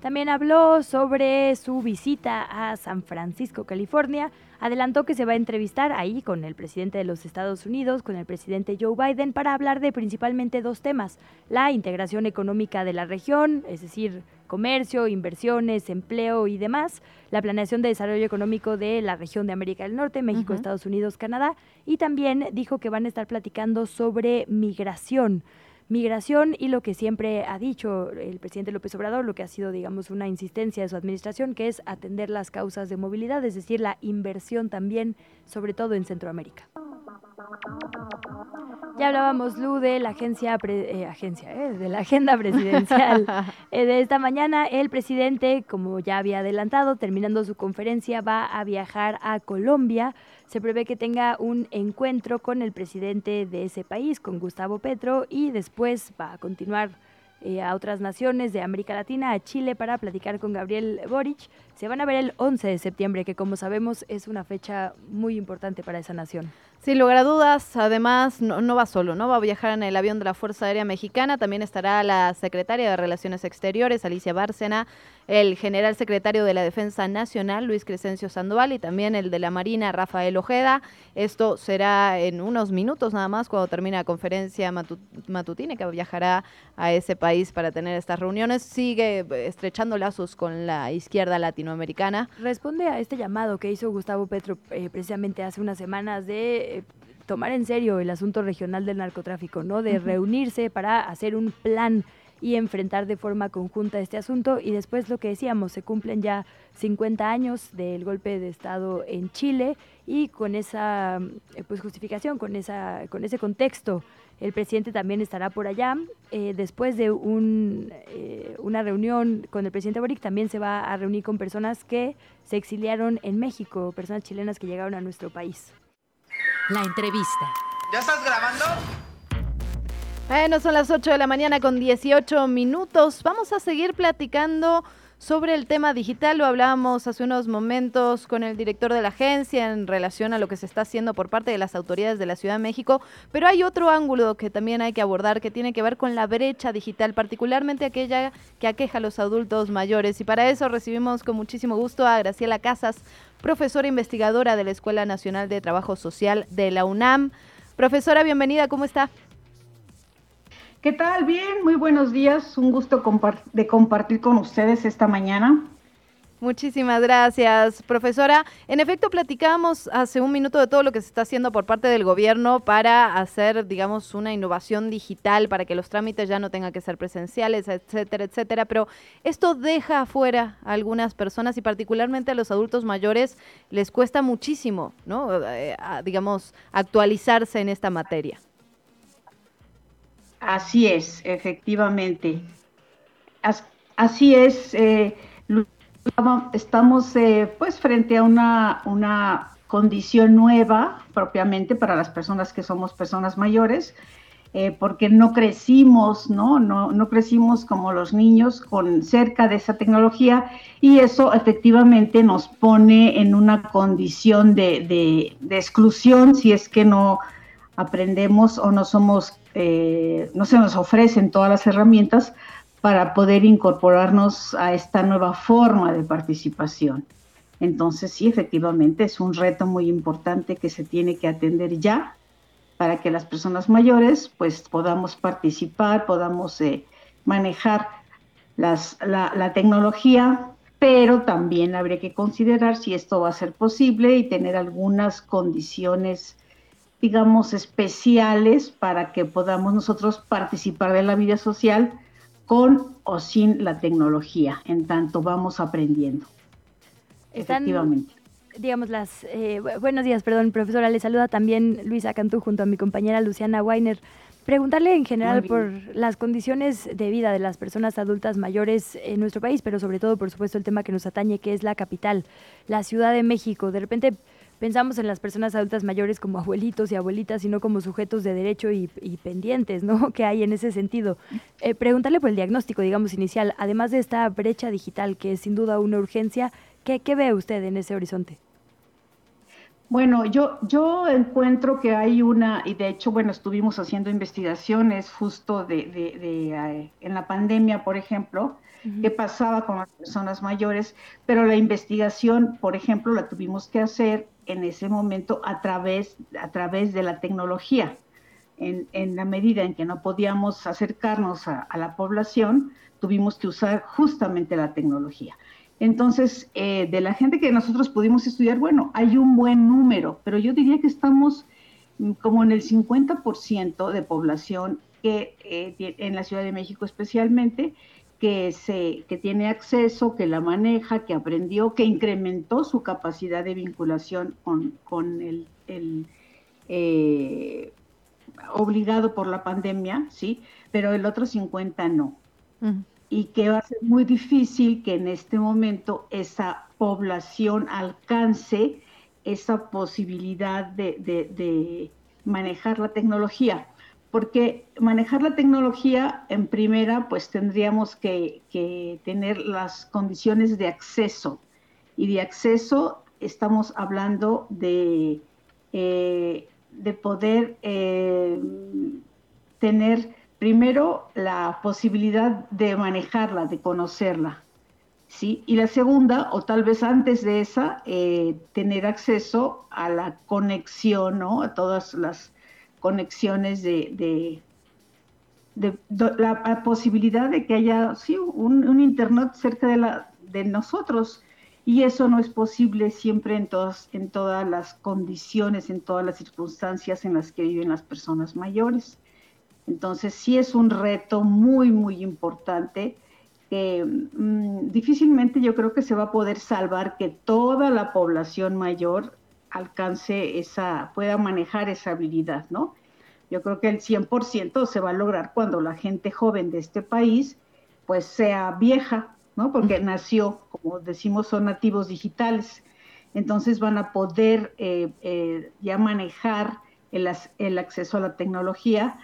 También habló sobre su visita a San Francisco, California. Adelantó que se va a entrevistar ahí con el presidente de los Estados Unidos, con el presidente Joe Biden, para hablar de principalmente dos temas. La integración económica de la región, es decir, comercio, inversiones, empleo y demás, la planeación de desarrollo económico de la región de América del Norte, México, Estados Unidos, Canadá, y también dijo que van a estar platicando sobre migración migración y lo que siempre ha dicho el presidente López Obrador, lo que ha sido, digamos, una insistencia de su administración, que es atender las causas de movilidad, es decir, la inversión también, sobre todo en Centroamérica. Ya hablábamos, Lu, de la agencia, eh, agencia eh, de la agenda presidencial. Eh, de esta mañana, el presidente, como ya había adelantado, terminando su conferencia, va a viajar a Colombia se prevé que tenga un encuentro con el presidente de ese país, con Gustavo Petro, y después va a continuar eh, a otras naciones de América Latina, a Chile, para platicar con Gabriel Boric. Se van a ver el 11 de septiembre, que como sabemos es una fecha muy importante para esa nación. Sin lugar a dudas, además no, va solo, ¿no? Va a viajar en el avión de la Fuerza Aérea Mexicana, también estará la secretaria de Relaciones Exteriores, Alicia Bárcena, el general secretario de la Defensa Nacional, Luis Crescencio Sandoval, y también el de la Marina, Rafael Ojeda. Esto será en unos minutos nada más cuando termine la conferencia matutina, que viajará a ese país para tener estas reuniones. Sigue estrechando lazos con la izquierda latinoamericana. Responde a este llamado que hizo Gustavo Petro eh, precisamente hace unas semanas de eh, tomar en serio el asunto regional del narcotráfico, ¿no? De reunirse para hacer un plan y enfrentar de forma conjunta este asunto. Y después lo que decíamos, se cumplen ya 50 años del golpe de Estado en Chile y con esa eh, pues, justificación, con, esa, con ese contexto, el presidente también estará por allá. Eh, después de un, una reunión con el presidente Boric, también se va a reunir con personas que se exiliaron en México, personas chilenas que llegaron a nuestro país. La entrevista. ¿Ya estás grabando? Bueno, son las 8 de la mañana con 18 minutos. Vamos a seguir platicando sobre el tema digital. Lo hablábamos hace unos momentos con el director de la agencia en relación a lo que se está haciendo por parte de las autoridades de la Ciudad de México, pero hay otro ángulo que también hay que abordar que tiene que ver con la brecha digital, particularmente aquella que aqueja a los adultos mayores. Y para eso recibimos con muchísimo gusto a Graciela Casas, profesora investigadora de la Escuela Nacional de Trabajo Social de la UNAM. Profesora, bienvenida, ¿cómo está? ¿Qué tal? Bien, muy buenos días. Un gusto de compartir con ustedes esta mañana. Muchísimas gracias, profesora. En efecto, platicábamos hace un minuto de todo lo que se está haciendo por parte del gobierno para hacer, digamos, una innovación digital, para que los trámites ya no tengan que ser presenciales, etcétera, etcétera. Pero esto deja afuera a algunas personas y particularmente a los adultos mayores les cuesta muchísimo, ¿no? Eh, digamos, actualizarse en esta materia. Así es, efectivamente. Así es. Eh, estamos eh, pues frente a una, una condición nueva propiamente para las personas que somos personas mayores, eh, porque no crecimos, ¿no? ¿no? No crecimos como los niños con cerca de esa tecnología y eso efectivamente nos pone en una condición de, de exclusión si es que no aprendemos o no somos eh, no se nos ofrecen todas las herramientas para poder incorporarnos a esta nueva forma de participación. Entonces, sí, efectivamente, es un reto muy importante que se tiene que atender ya para que las personas mayores pues podamos participar, podamos eh, manejar las, la, la tecnología, pero también habría que considerar si esto va a ser posible y tener algunas condiciones digamos, especiales para que podamos nosotros participar de la vida social con o sin la tecnología, en tanto vamos aprendiendo. Efectivamente. Digamos, las. Eh, buenos días, perdón, profesora. Le saluda también Luisa Cantú junto a mi compañera Luciana Weiner. Preguntarle en general por las condiciones de vida de las personas adultas mayores en nuestro país, pero sobre todo, por supuesto, el tema que nos atañe, que es la capital, la Ciudad de México. De repente pensamos en las personas adultas mayores como abuelitos y abuelitas, sino como sujetos de derecho y, pendientes, ¿no? Que hay en ese sentido. Eh, preguntarle por el diagnóstico, digamos, inicial, además de esta brecha digital, que es sin duda una urgencia, ¿qué, ve usted en ese horizonte? Bueno, yo, yo encuentro que hay una, y de hecho, bueno, estuvimos haciendo investigaciones justo de, de, eh, en la pandemia, por ejemplo, qué pasaba con las personas mayores, pero la investigación, por ejemplo, la tuvimos que hacer en ese momento a través, a través de la tecnología. En, en la medida en que no podíamos acercarnos a, la población, tuvimos que usar justamente la tecnología. Entonces, eh, de la gente que nosotros pudimos estudiar, bueno, hay un buen número, pero yo diría que estamos mm, como en el 50% de población que eh, en la Ciudad de México especialmente, que, se, que tiene acceso, que la maneja, que aprendió, que incrementó su capacidad de vinculación con, el, eh, obligado por la pandemia, ¿sí? Pero el otro 50 no. Y que va a ser muy difícil que en este momento esa población alcance esa posibilidad de manejar la tecnología porque manejar la tecnología en primera, pues tendríamos que, tener las condiciones de acceso. Y de acceso estamos hablando de, eh, de poder eh, tener primero la posibilidad de manejarla, de conocerla. ¿sí? Y la segunda, o tal vez antes de esa, eh, tener acceso a la conexión, ¿no? A todas las conexiones de, la posibilidad de que haya un, Internet cerca de, la, de nosotros. Y eso no es posible siempre en todas, en todas las condiciones, en todas las circunstancias en las que viven las personas mayores. Entonces sí es un reto muy, muy importante que mm, difícilmente yo creo que se va a poder salvar que toda la población mayor alcance esa, pueda manejar esa habilidad, ¿no? Yo creo que el 100% se va a lograr cuando la gente joven de este país pues sea vieja, ¿no? Porque nació, como decimos, son nativos digitales. Entonces van a poder eh, eh, ya manejar el, el, acceso a la tecnología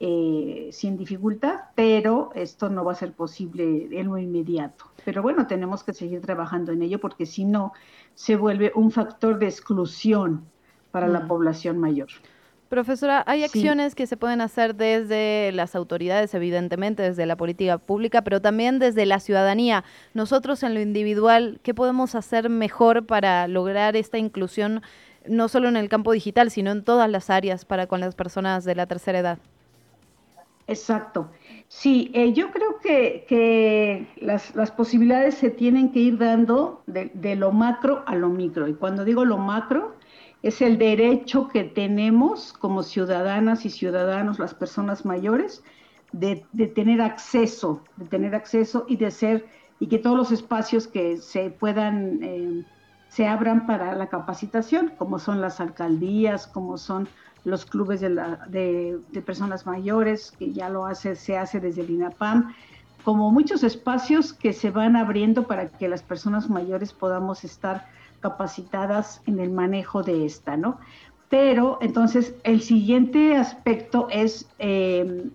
eh, sin dificultad, pero esto no va a ser posible en lo inmediato. Pero bueno, tenemos que seguir trabajando en ello porque si no, se vuelve un factor de exclusión para la Mm. población mayor. Profesora, hay Sí. acciones que se pueden hacer desde las autoridades, evidentemente, desde la política pública, pero también desde la ciudadanía. Nosotros en lo individual, ¿qué podemos hacer mejor para lograr esta inclusión, no solo en el campo digital, sino en todas las áreas para con las personas de la tercera edad? Exacto. Sí, eh, yo creo que, que las, las posibilidades se tienen que ir dando de, de lo macro a lo micro. Y cuando digo lo macro, es el derecho que tenemos como ciudadanas y ciudadanos, las personas mayores, de, de tener acceso, de tener acceso y de ser, y que todos los espacios que se puedan, eh, se abran para la capacitación, como son las alcaldías, como son los clubes de, personas mayores, que ya lo hace, se hace desde el INAPAM, como muchos espacios que se van abriendo para que las personas mayores podamos estar capacitadas en el manejo de esta, ¿no? Pero entonces el siguiente aspecto es eh,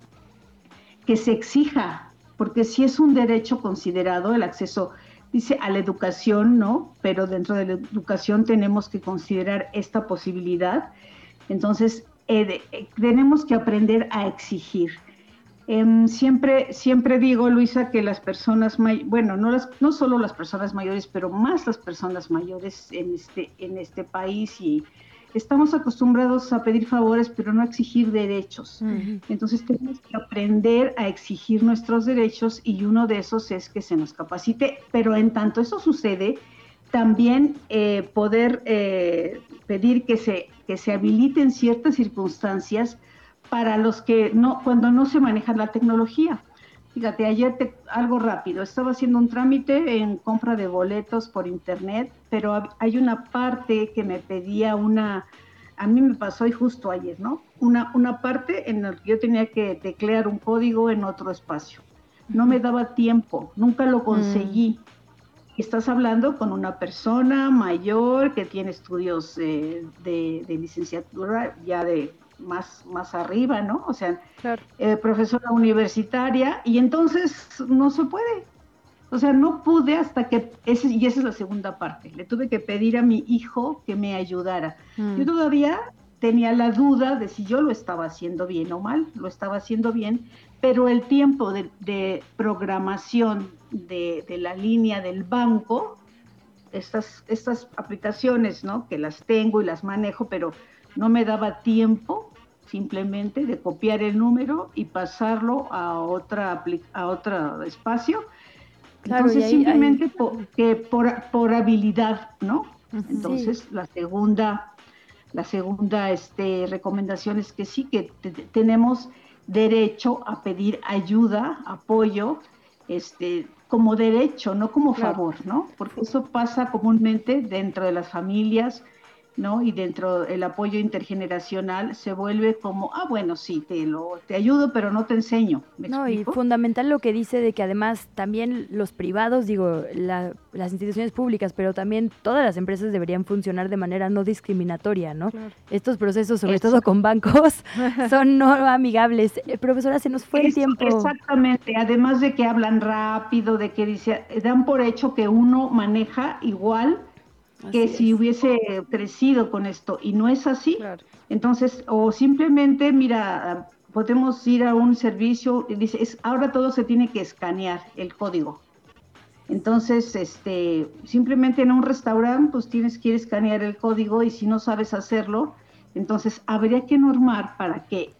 que se exija, porque si es un derecho considerado el acceso, dice, a la educación, ¿no? Pero dentro de la educación tenemos que considerar esta posibilidad. Entonces, eh, de- eh, tenemos que aprender a exigir. Em, siempre, siempre digo, Luisa, que las personas mayores, bueno, no, las, no solo las personas mayores, pero más las personas mayores en este, en este país y estamos acostumbrados a pedir favores, pero no a exigir derechos. Entonces tenemos que aprender a exigir nuestros derechos y uno de esos es que se nos capacite, pero en tanto eso sucede, también eh, poder eh, pedir que se, que se habiliten ciertas circunstancias para los que no, cuando no se maneja la tecnología. Fíjate, ayer te- algo rápido, estaba haciendo un trámite en compra de boletos por internet, pero hay una parte que me pedía una, a mí me pasó y justo ayer, ¿no? Una, una parte en la que yo tenía que teclear un código en otro espacio. No me daba tiempo, nunca lo conseguí. Estás hablando con una persona mayor que tiene estudios eh, de, de licenciatura ya de más, más arriba, ¿no? O sea, eh, profesora universitaria, y entonces no se puede. O sea, no pude hasta que, ese, y esa es la segunda parte, le tuve que pedir a mi hijo que me ayudara. Mm. Yo todavía tenía la duda de si yo lo estaba haciendo bien o mal, lo estaba haciendo bien, pero el tiempo de, de programación de, de la línea del banco, estas, estas aplicaciones, ¿no? Que las tengo y las manejo, pero no me daba tiempo simplemente de copiar el número y pasarlo a otra a otro espacio. Claro, Entonces ahí- simplemente ahí- po- que por, por habilidad, ¿no? Entonces la segunda la segunda este, recomendación es que sí que te- te- tenemos derecho a pedir ayuda, apoyo, este, como derecho, no como favor, ¿no? Porque eso pasa comúnmente dentro de las familias, ¿no? Y dentro del apoyo intergeneracional se vuelve como, ah, bueno, sí, te lo te ayudo, pero no te enseño. ¿Me No, y fundamental lo que dice de que además también los privados, digo, la- las instituciones públicas, pero también todas las empresas deberían funcionar de manera no discriminatoria, ¿no? Estos procesos, sobre Eso. todo con bancos, son no amigables. Eh, profesora, se nos fue el Eso, tiempo. Exactamente, además de que hablan rápido, de que dice, dan por hecho que uno maneja igual que si hubiese crecido con esto y no es así. Entonces, o simplemente, mira, podemos ir a un servicio y dice, es, ahora todo se tiene que escanear el código. Entonces, este, simplemente en un restaurante, pues tienes que ir a escanear el código y si no sabes hacerlo, entonces habría que normar para que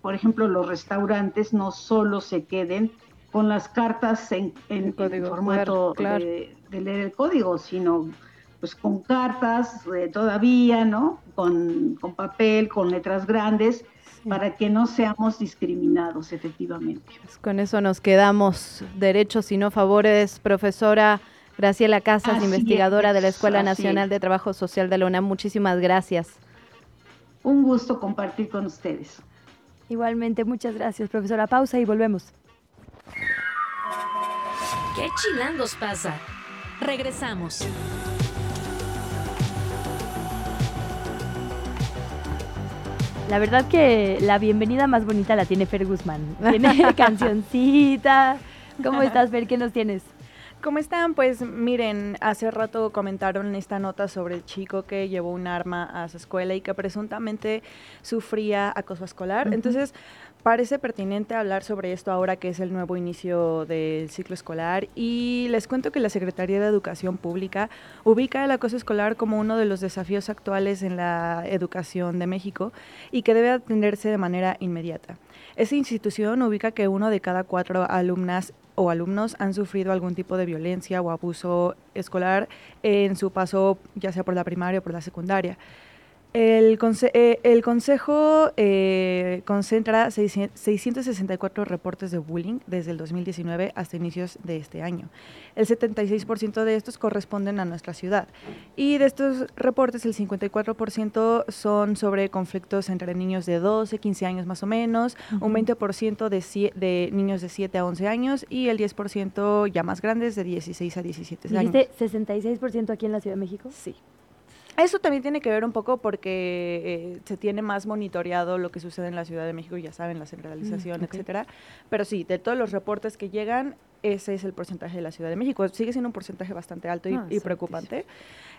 por ejemplo, los restaurantes no solo se queden con las cartas en, en- en formato claro. De, de leer el código, sino pues con cartas eh, todavía, ¿no? Con, con papel, con letras grandes, para que no seamos discriminados efectivamente. Pues con eso nos quedamos derechos y no favores. Profesora Graciela Casas, Así investigadora de la es, Escuela Nacional es. de Trabajo Social de la UNAM. Muchísimas gracias. Un gusto compartir con ustedes. Igualmente, muchas gracias, profesora. Pausa y volvemos. ¿Qué chilangos pasa? Regresamos. La verdad que la bienvenida más bonita la tiene Fer Guzmán. Tiene cancioncita. ¿Cómo estás, Fer? ¿Qué nos tienes? ¿Cómo están? Pues miren, hace rato comentaron esta nota sobre el chico que llevó un arma a su escuela y que presuntamente sufría acoso escolar. Entonces, parece pertinente hablar sobre esto ahora que es el nuevo inicio del ciclo escolar y les cuento que la Secretaría de Educación Pública ubica el acoso escolar como uno de los desafíos actuales en la educación de México y que debe atenderse de manera inmediata. Esa institución ubica que uno de cada cuatro alumnas o alumnos han sufrido algún tipo de violencia o abuso escolar en su paso ya sea por la primaria o por la secundaria. El, eh, el Consejo eh, concentra 664 reportes de bullying desde el 2019 hasta inicios de este año. El 76% de estos corresponden a nuestra ciudad. Y de estos reportes, el 54% son sobre conflictos entre niños de 12, 15 años más o menos, un 20% de, de niños de 7 a 11 años y el 10% ya más grandes de 16 a 17 años. ¿Dijiste 66% aquí en la Ciudad de México? Sí. Eso también tiene que ver un poco porque eh, se tiene más monitoreado lo que sucede en la Ciudad de México, ya saben, la centralización, mm, etcétera. Pero sí, de todos los reportes que llegan, ese es el porcentaje de la Ciudad de México. Sigue siendo un porcentaje bastante alto y, ah, preocupante.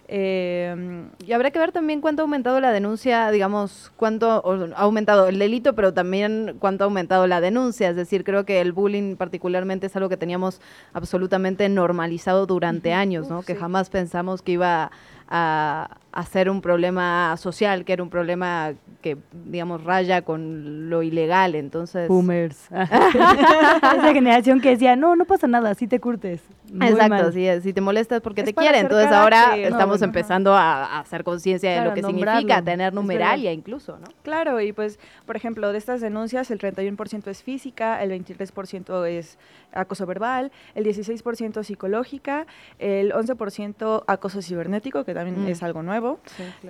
Eh, y habrá que ver también cuánto ha aumentado la denuncia, digamos, cuánto ha aumentado el delito, pero también cuánto ha aumentado la denuncia. Es decir, creo que el bullying particularmente es algo que teníamos absolutamente normalizado durante años, ¿no? que jamás pensamos que iba a, hacer un problema social, que era un problema que, digamos, raya con lo ilegal, entonces... Boomers. Esa generación que decía, no, no pasa nada, si te curtes. Exacto, si, si, te molestas porque te quieren. Entonces ahora estamos empezando a, hacer conciencia de lo que significa tener numeralia incluso, ¿no? Claro, y pues, por ejemplo, de estas denuncias, el 31% es física, el 23% es acoso verbal, el 16% psicológica, el 11% acoso cibernético, que también mm. es algo nuevo,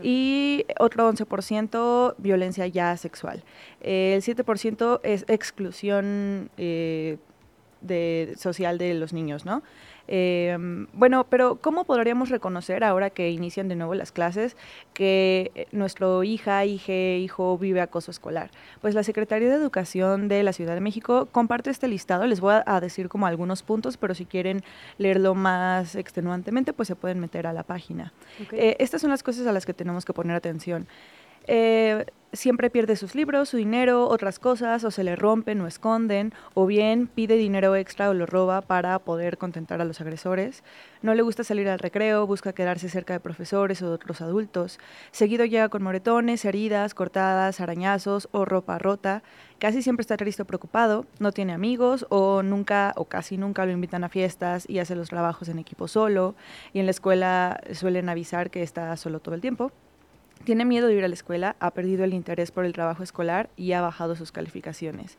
y otro 11% violencia ya sexual. El 7% es exclusión eh, de, social de los niños, ¿no? Em, bueno, pero ¿cómo podríamos reconocer ahora que inician de nuevo las clases que nuestro hija, hija, hijo vive acoso escolar? Pues la Secretaría de Educación de la Ciudad de México comparte este listado. Les voy a decir como algunos puntos, pero si quieren leerlo más extenuantemente, pues se pueden meter a la página. Eh, estas son las cosas a las que tenemos que poner atención. Eh, siempre pierde sus libros, su dinero, otras cosas, o se le rompen o esconden, o bien pide dinero extra o lo roba para poder contentar a los agresores. No le gusta salir al recreo, busca quedarse cerca de profesores o de otros adultos. Seguido llega con moretones, heridas, cortadas, arañazos o ropa rota. Casi siempre está triste o preocupado, no tiene amigos o nunca o casi nunca lo invitan a fiestas y hace los trabajos en equipo solo. Y en la escuela suelen avisar que está solo todo el tiempo. Tiene miedo de ir a la escuela, ha perdido el interés por el trabajo escolar y ha bajado sus calificaciones.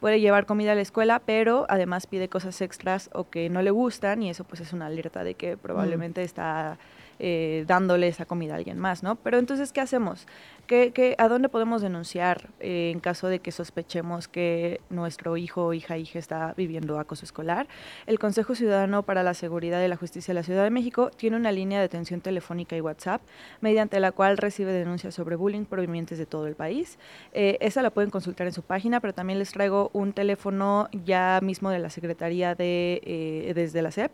Puede llevar comida a la escuela, pero además pide cosas extras o que no le gustan y eso pues es una alerta de que probablemente está eh, dándole esa comida a alguien más, ¿no? Pero entonces, ¿qué hacemos? ¿Qué, a dónde podemos denunciar eh, en caso de que sospechemos que nuestro hijo hija, hija está viviendo acoso escolar? El Consejo Ciudadano para la Seguridad y la Justicia de la Ciudad de México tiene una línea de atención telefónica y WhatsApp, mediante la cual recibe denuncias sobre bullying provenientes de todo el país. Eh, esa la pueden consultar en su página, pero también les traigo un teléfono ya mismo de la Secretaría de, desde la SEP.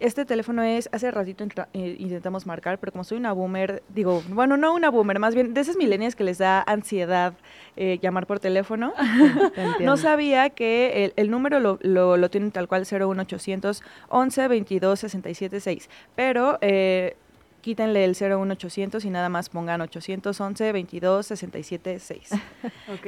Este teléfono es, hace ratito intentamos marcar, pero como soy una boomer, digo, bueno, no una boomer, más bien de esas milenias que les da ansiedad eh, llamar por teléfono, no sabía que el, número lo, lo, tienen tal cual 01800 11 22 67 6, pero... Eh, quítenle el 01800 y nada más pongan 811 22 67 6.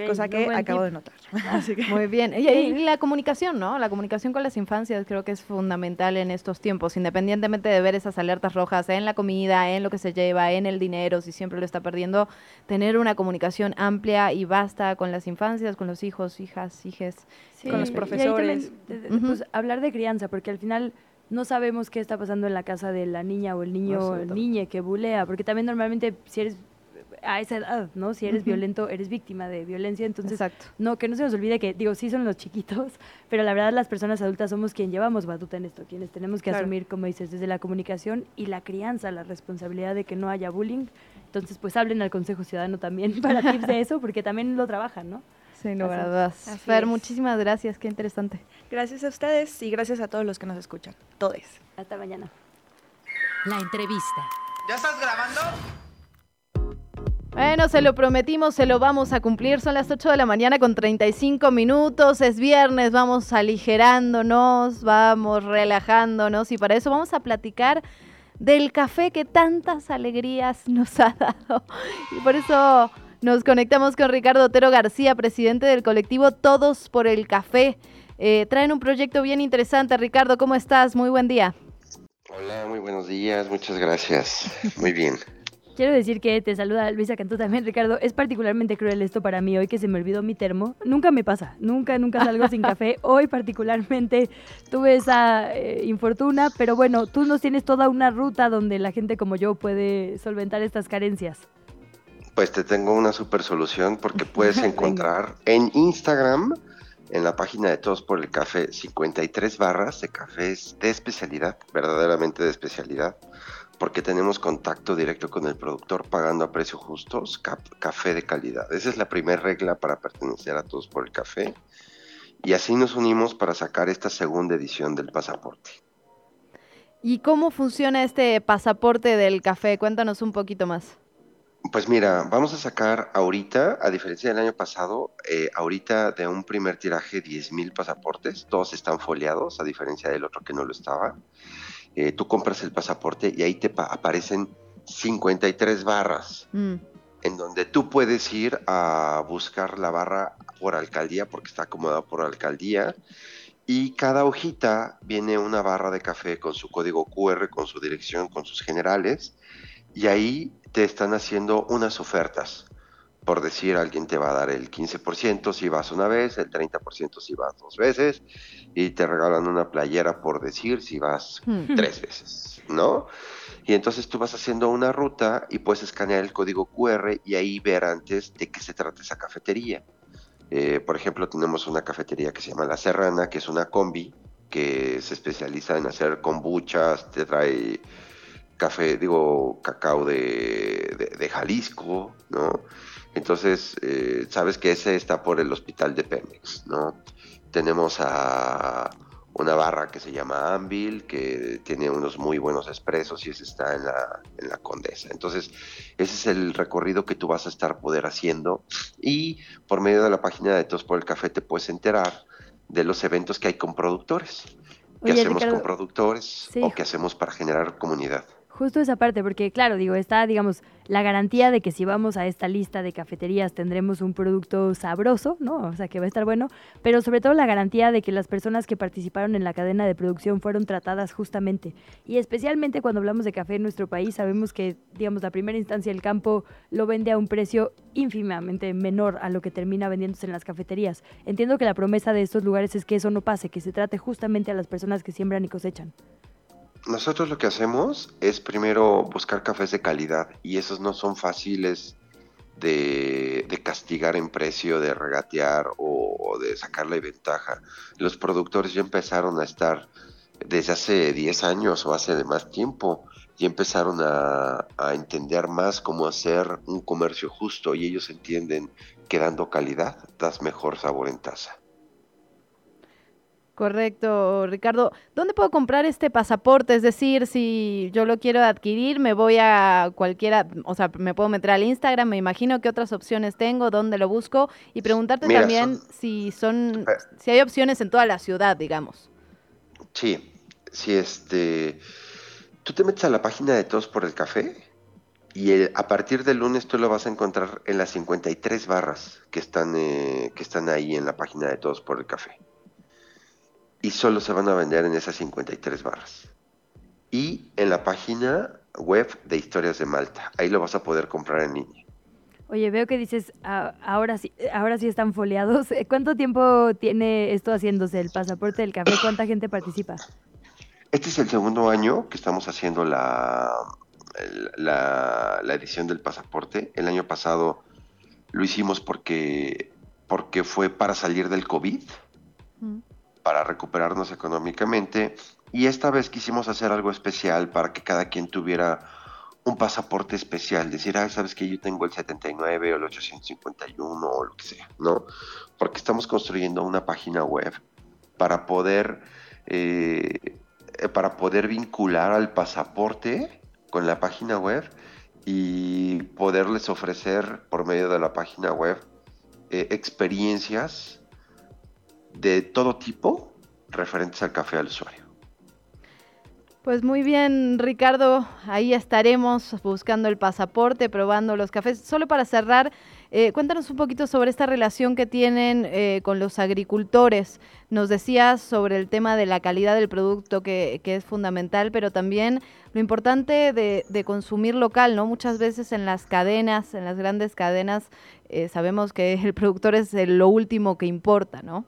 cosa que acabo de notar. Muy bien. Y, la comunicación, ¿no? La comunicación con las infancias creo que es fundamental en estos tiempos, independientemente de ver esas alertas rojas en la comida, en lo que se lleva, en el dinero, si siempre lo está perdiendo, tener una comunicación amplia y basta con las infancias, con los hijos, hijas, hijes, con los profesores. pues, hablar de crianza, porque al final no sabemos qué está pasando en la casa de la niña o el niño o niña que bulea, porque también normalmente si eres a esa edad, ¿no? Si eres violento, eres víctima de violencia, entonces no que no se nos olvide que digo, sí son los chiquitos, pero la verdad las personas adultas somos quien llevamos batuta en esto, quienes tenemos que asumir, como dices, desde la comunicación y la crianza, la responsabilidad de que no haya bullying. Entonces, pues hablen al Consejo Ciudadano también para tips de eso, porque también lo trabajan, ¿no? Sin lugar a dudas. así Fer, es. muchísimas gracias, qué interesante. Gracias a ustedes y gracias a todos los que nos escuchan. Todos. Hasta mañana. La entrevista. ¿Ya estás grabando? Bueno, se lo prometimos, se lo vamos a cumplir. Son las 8 de la mañana con 35 minutos. Es viernes, vamos aligerándonos, vamos relajándonos y para eso vamos a platicar del café que tantas alegrías nos ha dado. Y por eso nos conectamos con Ricardo Otero García, presidente del colectivo Todos por el Café. Eh, traen un proyecto bien interesante. Ricardo, ¿cómo estás? Muy buen día. Hola, muy buenos días, muchas gracias. Muy bien. Quiero decir que te saluda Luisa Cantú también, Ricardo. Es particularmente cruel esto para mí hoy que se me olvidó mi termo. Nunca me pasa, nunca, nunca salgo sin café. Hoy particularmente tuve esa eh, infortuna, pero bueno, tú nos tienes toda una ruta donde la gente como yo puede solventar estas carencias. Pues te tengo una super solución porque puedes encontrar en Instagram, en la página de Todos por el Café, 53 barras de cafés de especialidad, verdaderamente de especialidad, porque tenemos contacto directo con el productor pagando a precios justos, café de calidad. Esa es la primera regla para pertenecer a Todos por el Café. Y así nos unimos para sacar esta segunda edición del pasaporte. ¿Y cómo funciona este pasaporte del café? Cuéntanos un poquito más. Pues mira, vamos a sacar ahorita, a diferencia del año pasado, eh, ahorita de un primer tiraje 10.000 pasaportes, todos están foliados, a diferencia del otro que no lo estaba. Eh, tú compras el pasaporte y ahí te pa- aparecen 53 barras, Mm. en donde tú puedes ir a buscar la barra por alcaldía, porque está acomodada por alcaldía, y cada hojita viene una barra de café con su código QR, con su dirección, con sus generales, y ahí te están haciendo unas ofertas. Por decir, alguien te va a dar el 15% si vas una vez, el 30% si vas dos veces, y te regalan una playera por decir si vas Hmm. tres veces, ¿no? Y entonces tú vas haciendo una ruta y puedes escanear el código QR y ahí ver antes de qué se trata esa cafetería. Eh, por ejemplo, tenemos una cafetería que se llama La Serrana, que es una combi que se especializa en hacer kombuchas, te trae café, digo, cacao de, de- de Jalisco, ¿no? Entonces, eh, sabes que ese está por el hospital de Pemex, ¿no? Tenemos a una barra que se llama Anvil, que tiene unos muy buenos expresos y ese está en la, en la Condesa. Entonces, ese es el recorrido que tú vas a estar poder haciendo y por medio de la página de Todos por el Café te puedes enterar de los eventos que hay con productores. ¿Qué Oye, hacemos Ricardo, con productores sí. o qué hacemos para generar comunidad? Justo esa parte, porque claro, digo, está, digamos, la garantía de que si vamos a esta lista de cafeterías tendremos un producto sabroso, ¿no? O sea, que va a estar bueno, pero sobre todo la garantía de que las personas que participaron en la cadena de producción fueron tratadas justamente. Y especialmente cuando hablamos de café en nuestro país, sabemos que, digamos, la primera instancia el campo lo vende a un precio ínfimamente menor a lo que termina vendiéndose en las cafeterías. Entiendo que la promesa de estos lugares es que eso no pase, que se trate justamente a las personas que siembran y cosechan. Nosotros lo que hacemos es primero buscar cafés de calidad y esos no son fáciles de, castigar en precio, de regatear o, de sacarle ventaja. Los productores ya empezaron a estar desde hace 10 años o hace de más tiempo, ya empezaron a, a entender más cómo hacer un comercio justo y ellos entienden que dando calidad das mejor sabor en taza. Correcto, Ricardo. ¿Dónde puedo comprar este pasaporte? Es decir, si yo lo quiero adquirir, me voy a cualquiera, o sea, me puedo meter al Instagram, me imagino qué otras opciones tengo, dónde lo busco y preguntarte Mira, también son- si son, si hay opciones en toda la ciudad, digamos. Sí, sí, este. Tú te metes a la página de Todos por el Café y el- a partir del lunes tú lo vas a encontrar en las 53 barras que están, eh, que están ahí en la página de Todos por el Café. Y solo se van a vender en esas 53 barras. Y en la página web de Historias de Malta. Ahí lo vas a poder comprar en línea. Oye, veo que dices, "Ah, ahora sí, ahora sí están foliados. ¿Cuánto tiempo tiene esto haciéndose el pasaporte del café? ¿Cuánta gente participa? Este es el segundo año que estamos haciendo la, la, la edición del pasaporte. El año pasado lo hicimos porque, porque fue para salir del COVID, para recuperarnos económicamente. Y esta vez quisimos hacer algo especial para que cada quien tuviera un pasaporte especial, decir, ah, sabes que yo tengo el 79 o el 851 o lo que sea, ¿no? Porque estamos construyendo una página web para poder, eh, para poder vincular al pasaporte con la página web y poderles ofrecer por medio de la página web eh, experiencias de todo tipo referentes al café al usuario. Pues muy bien, Ricardo, ahí estaremos buscando el pasaporte, probando los cafés. Solo para cerrar, eh, cuéntanos un poquito sobre esta relación que tienen eh, con los agricultores. Nos decías sobre el tema de la calidad del producto, que, es fundamental, pero también lo importante de, consumir local, ¿no? Muchas veces en las cadenas, en las grandes cadenas, eh, sabemos que el productor es lo último que importa, ¿no?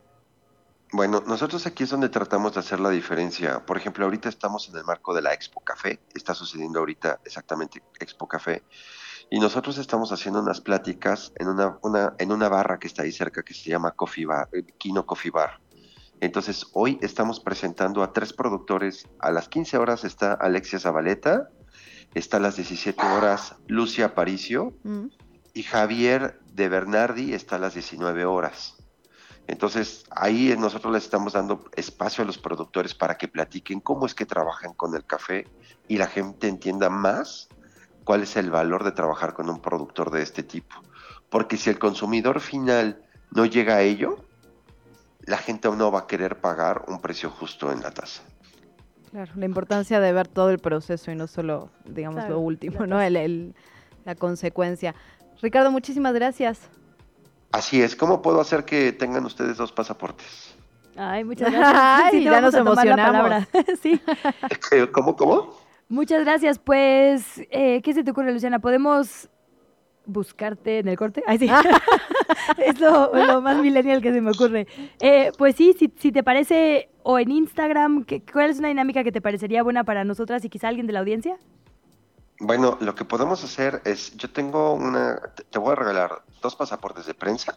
Bueno, nosotros aquí es donde tratamos de hacer la diferencia. Por ejemplo, ahorita estamos en el marco de la Expo Café, está sucediendo ahorita exactamente Expo Café, y nosotros estamos haciendo unas pláticas en una, una, en una barra que está ahí cerca que se llama Coffee Bar, eh, Kino Coffee Bar. Entonces, hoy estamos presentando a tres productores. A las 15 horas está Alexia Zabaleta, está a las 17 horas Lucia Aparicio mm. y Javier de Bernardi está a las 19 horas. Entonces, ahí nosotros les estamos dando espacio a los productores para que platiquen cómo es que trabajan con el café y la gente entienda más cuál es el valor de trabajar con un productor de este tipo. Porque si el consumidor final no llega a ello, la gente aún no va a querer pagar un precio justo en la tasa. Claro, la importancia de ver todo el proceso y no solo, digamos, lo último, ¿no? la consecuencia. Ricardo, muchísimas gracias. Así es, ¿cómo puedo hacer que tengan ustedes dos pasaportes? Ay, muchas gracias. Ay, ya nos emocionamos. sí. ¿Cómo, cómo? Muchas gracias. Pues, eh, ¿qué se te ocurre, Luciana? ¿Podemos buscarte en el corte? Ay, sí. es lo, más millennial que se me ocurre. Eh, pues sí, si, si, te parece, o en Instagram, ¿cuál es una dinámica que te parecería buena para nosotras y quizá alguien de la audiencia? Bueno, lo que podemos hacer es, yo tengo una, te voy a regalar dos pasaportes de prensa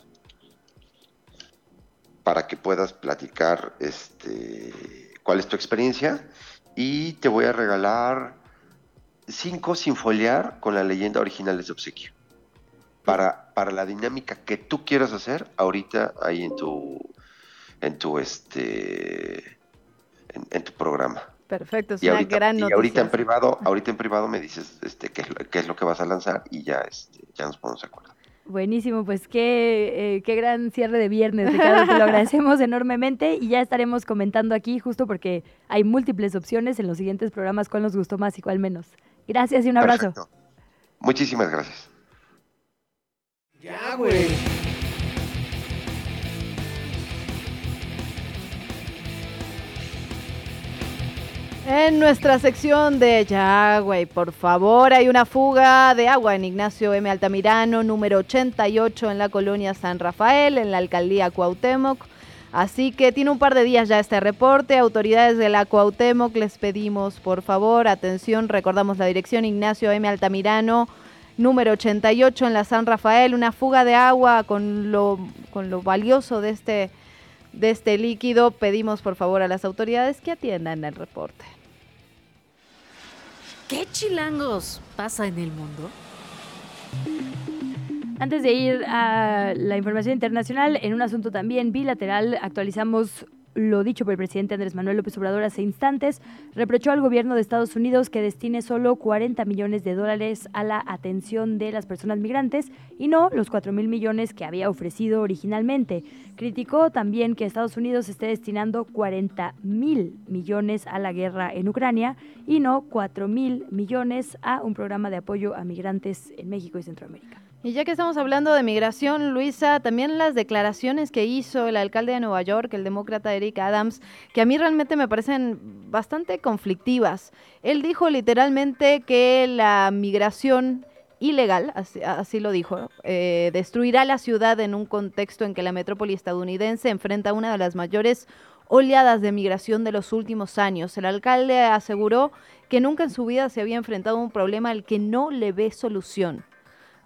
para que puedas platicar este, cuál es tu experiencia y te voy a regalar cinco sin foliar con la leyenda original de obsequio. Para, para la dinámica que tú quieras hacer ahorita ahí en tu en tu este en tu programa. Perfecto, es una gran noticia. Y ahorita en privado, ahorita en privado me dices este qué, qué es lo que vas a lanzar y ya este, ya nos ponemos de acuerdo. Buenísimo, pues qué, eh, qué gran cierre de viernes, Ricardo, te lo agradecemos enormemente y ya estaremos comentando aquí justo porque hay múltiples opciones en los siguientes programas cuál nos gustó más y cuál menos. Gracias y un abrazo. Muchísimas gracias. Ya, güey. En nuestra sección de Ya, güey, por favor, hay una fuga de agua en Ignacio M. Altamirano, número 88, en la colonia San Rafael, en la alcaldía Cuauhtémoc. Así que tiene un par de días ya este reporte. Autoridades de la Cuauhtémoc les pedimos, por favor, atención, recordamos la dirección Ignacio M. Altamirano, número 88 en la San Rafael, una fuga de agua con lo, con lo valioso de este, de este líquido. Pedimos, por favor, a las autoridades que atiendan el reporte. ¿Qué chilangos pasa en el mundo? Antes de ir a la información internacional, en un asunto también bilateral, actualizamos lo dicho por el presidente Andrés Manuel López Obrador hace instantes, reprochó al gobierno de Estados Unidos que destine solo 40 millones de dólares a la atención de las personas migrantes y no los 4 mil millones que había ofrecido originalmente. Criticó también que Estados Unidos esté destinando 40 mil millones a la guerra en Ucrania y no 4 mil millones a un programa de apoyo a migrantes en México y Centroamérica. Y ya que estamos hablando de migración, Luisa, también las declaraciones que hizo el alcalde de Nueva York, el demócrata Eric Adams, que a mí realmente me parecen bastante conflictivas. Él dijo literalmente que la migración ilegal, así, lo dijo, eh, destruirá la ciudad en un contexto en que la metrópoli estadounidense enfrenta una de las mayores oleadas de migración de los últimos años. El alcalde aseguró que nunca en su vida se había enfrentado a un problema al que no le ve solución.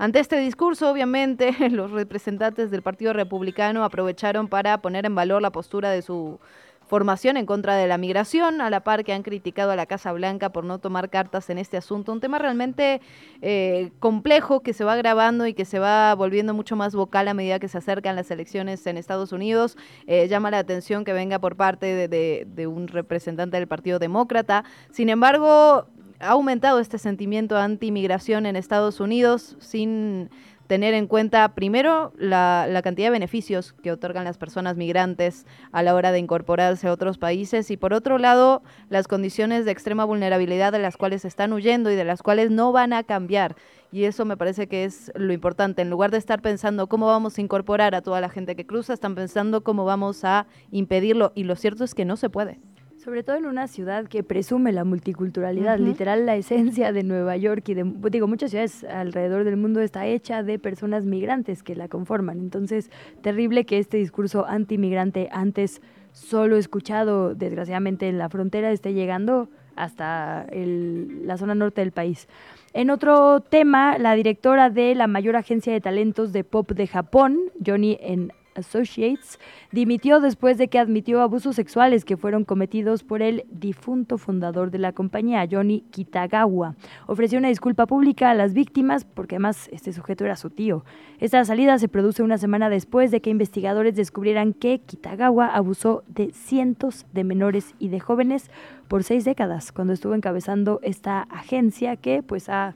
Ante este discurso, obviamente, los representantes del Partido Republicano aprovecharon para poner en valor la postura de su formación en contra de la migración, a la par que han criticado a la Casa Blanca por no tomar cartas en este asunto. Un tema realmente eh, complejo que se va agravando y que se va volviendo mucho más vocal a medida que se acercan las elecciones en Estados Unidos. Eh, llama la atención que venga por parte de, de un representante del Partido Demócrata. Sin embargo, ha aumentado este sentimiento anti-migración en Estados Unidos sin tener en cuenta primero la, cantidad de beneficios que otorgan las personas migrantes a la hora de incorporarse a otros países y por otro lado las condiciones de extrema vulnerabilidad de las cuales están huyendo y de las cuales no van a cambiar. Y eso me parece que es lo importante. En lugar de estar pensando cómo vamos a incorporar a toda la gente que cruza, están pensando cómo vamos a impedirlo. Y lo cierto es que no se puede. Sobre todo en una ciudad que presume la multiculturalidad, literal la esencia de Nueva York y de, digo, muchas ciudades alrededor del mundo está hecha de personas migrantes que la conforman. Entonces, terrible que este discurso antimigrante antes solo escuchado desgraciadamente en la frontera esté llegando hasta la zona norte del país. En otro tema, la directora de la mayor agencia de talentos de pop de Japón, Johnny en Associates, dimitió después de que admitió abusos sexuales que fueron cometidos por el difunto fundador de la compañía, Johnny Kitagawa. Ofreció una disculpa pública a las víctimas porque además este sujeto era su tío. Esta salida se produce una semana después de que investigadores descubrieran que Kitagawa abusó de cientos de menores y de jóvenes por seis décadas, cuando estuvo encabezando esta agencia que pues ha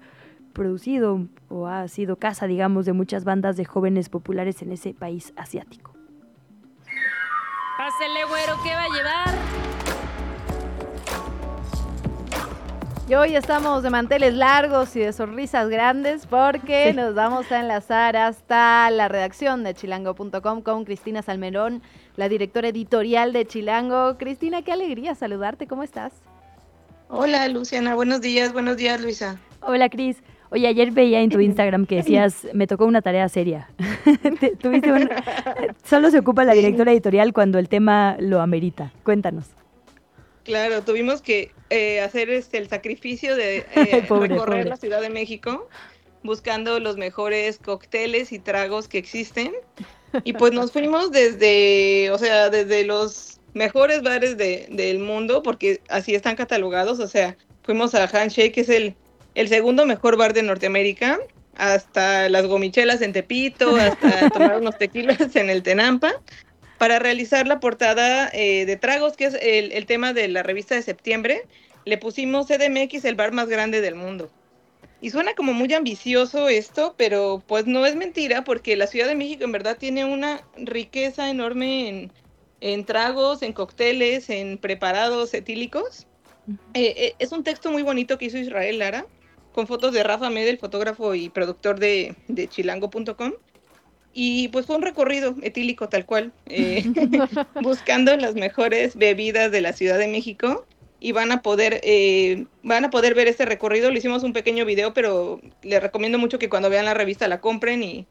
producido o ha sido casa, digamos, de muchas bandas de jóvenes populares en ese país asiático. Pásele, güero, ¿qué va a llevar? Y hoy estamos de manteles largos y de sonrisas grandes porque nos vamos a enlazar hasta la redacción de chilango.com con Cristina Salmerón, la directora editorial de Chilango. Cristina, qué alegría saludarte, ¿cómo estás? Hola Luciana, buenos días, buenos días Luisa. Hola Cris. Oye, ayer veía en tu Instagram que decías, me tocó una tarea seria. Tuviste un... Solo se ocupa la directora editorial cuando el tema lo amerita. Cuéntanos. Claro, tuvimos que eh, hacer este, el sacrificio de eh, recorrer la Ciudad de México buscando los mejores cócteles y tragos que existen. Y pues nos fuimos desde, o sea, desde los mejores bares de, del mundo, porque así están catalogados. O sea, fuimos a Handshake, que es el el segundo mejor bar de Norteamérica, hasta las gomichelas en Tepito, hasta tomar unos tequilas en el Tenampa, para realizar la portada eh, de tragos, que es el, tema de la revista de septiembre. Le pusimos CDMX, el bar más grande del mundo. Y suena como muy ambicioso esto, pero pues no es mentira, porque la Ciudad de México en verdad tiene una riqueza enorme en, en tragos, en cócteles, en preparados etílicos. Eh, eh, es un texto muy bonito que hizo Israel Lara, con fotos de Rafa Medel, fotógrafo y productor de, chilango.com. Y pues fue un recorrido etílico tal cual, eh, buscando las mejores bebidas de la Ciudad de México y van a poder eh, van a poder ver este recorrido. Le hicimos un pequeño video, pero les recomiendo mucho que cuando vean la revista la compren y,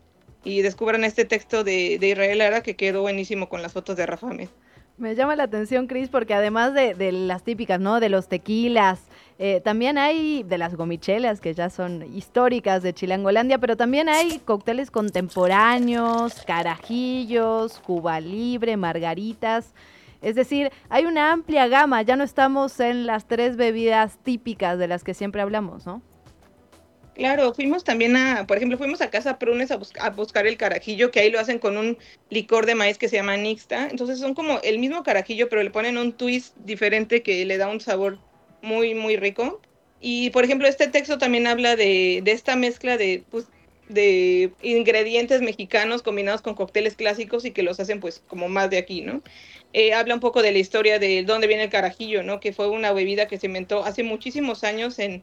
descubran este texto de, de Israel Lara que quedó buenísimo con las fotos de Rafa Medel. Me llama la atención, Cris, porque además de, de, las típicas, ¿no? De los tequilas, eh, también hay de las gomichelas, que ya son históricas de Chilangolandia, pero también hay cócteles contemporáneos, carajillos, Cuba Libre, margaritas. Es decir, hay una amplia gama, ya no estamos en las tres bebidas típicas de las que siempre hablamos, ¿no? Claro, fuimos también a, por ejemplo, fuimos a Casa Prunes a, a, buscar el carajillo, que ahí lo hacen con un licor de maíz que se llama Nixta. Entonces son como el mismo carajillo, pero le ponen un twist diferente que le da un sabor muy, muy rico. Y, por ejemplo, este texto también habla de, de esta mezcla de, pues, de ingredientes mexicanos combinados con cócteles clásicos y que los hacen, pues, como más de aquí, ¿no? Eh, habla un poco de la historia de dónde viene el carajillo, ¿no? Que fue una bebida que se inventó hace muchísimos años en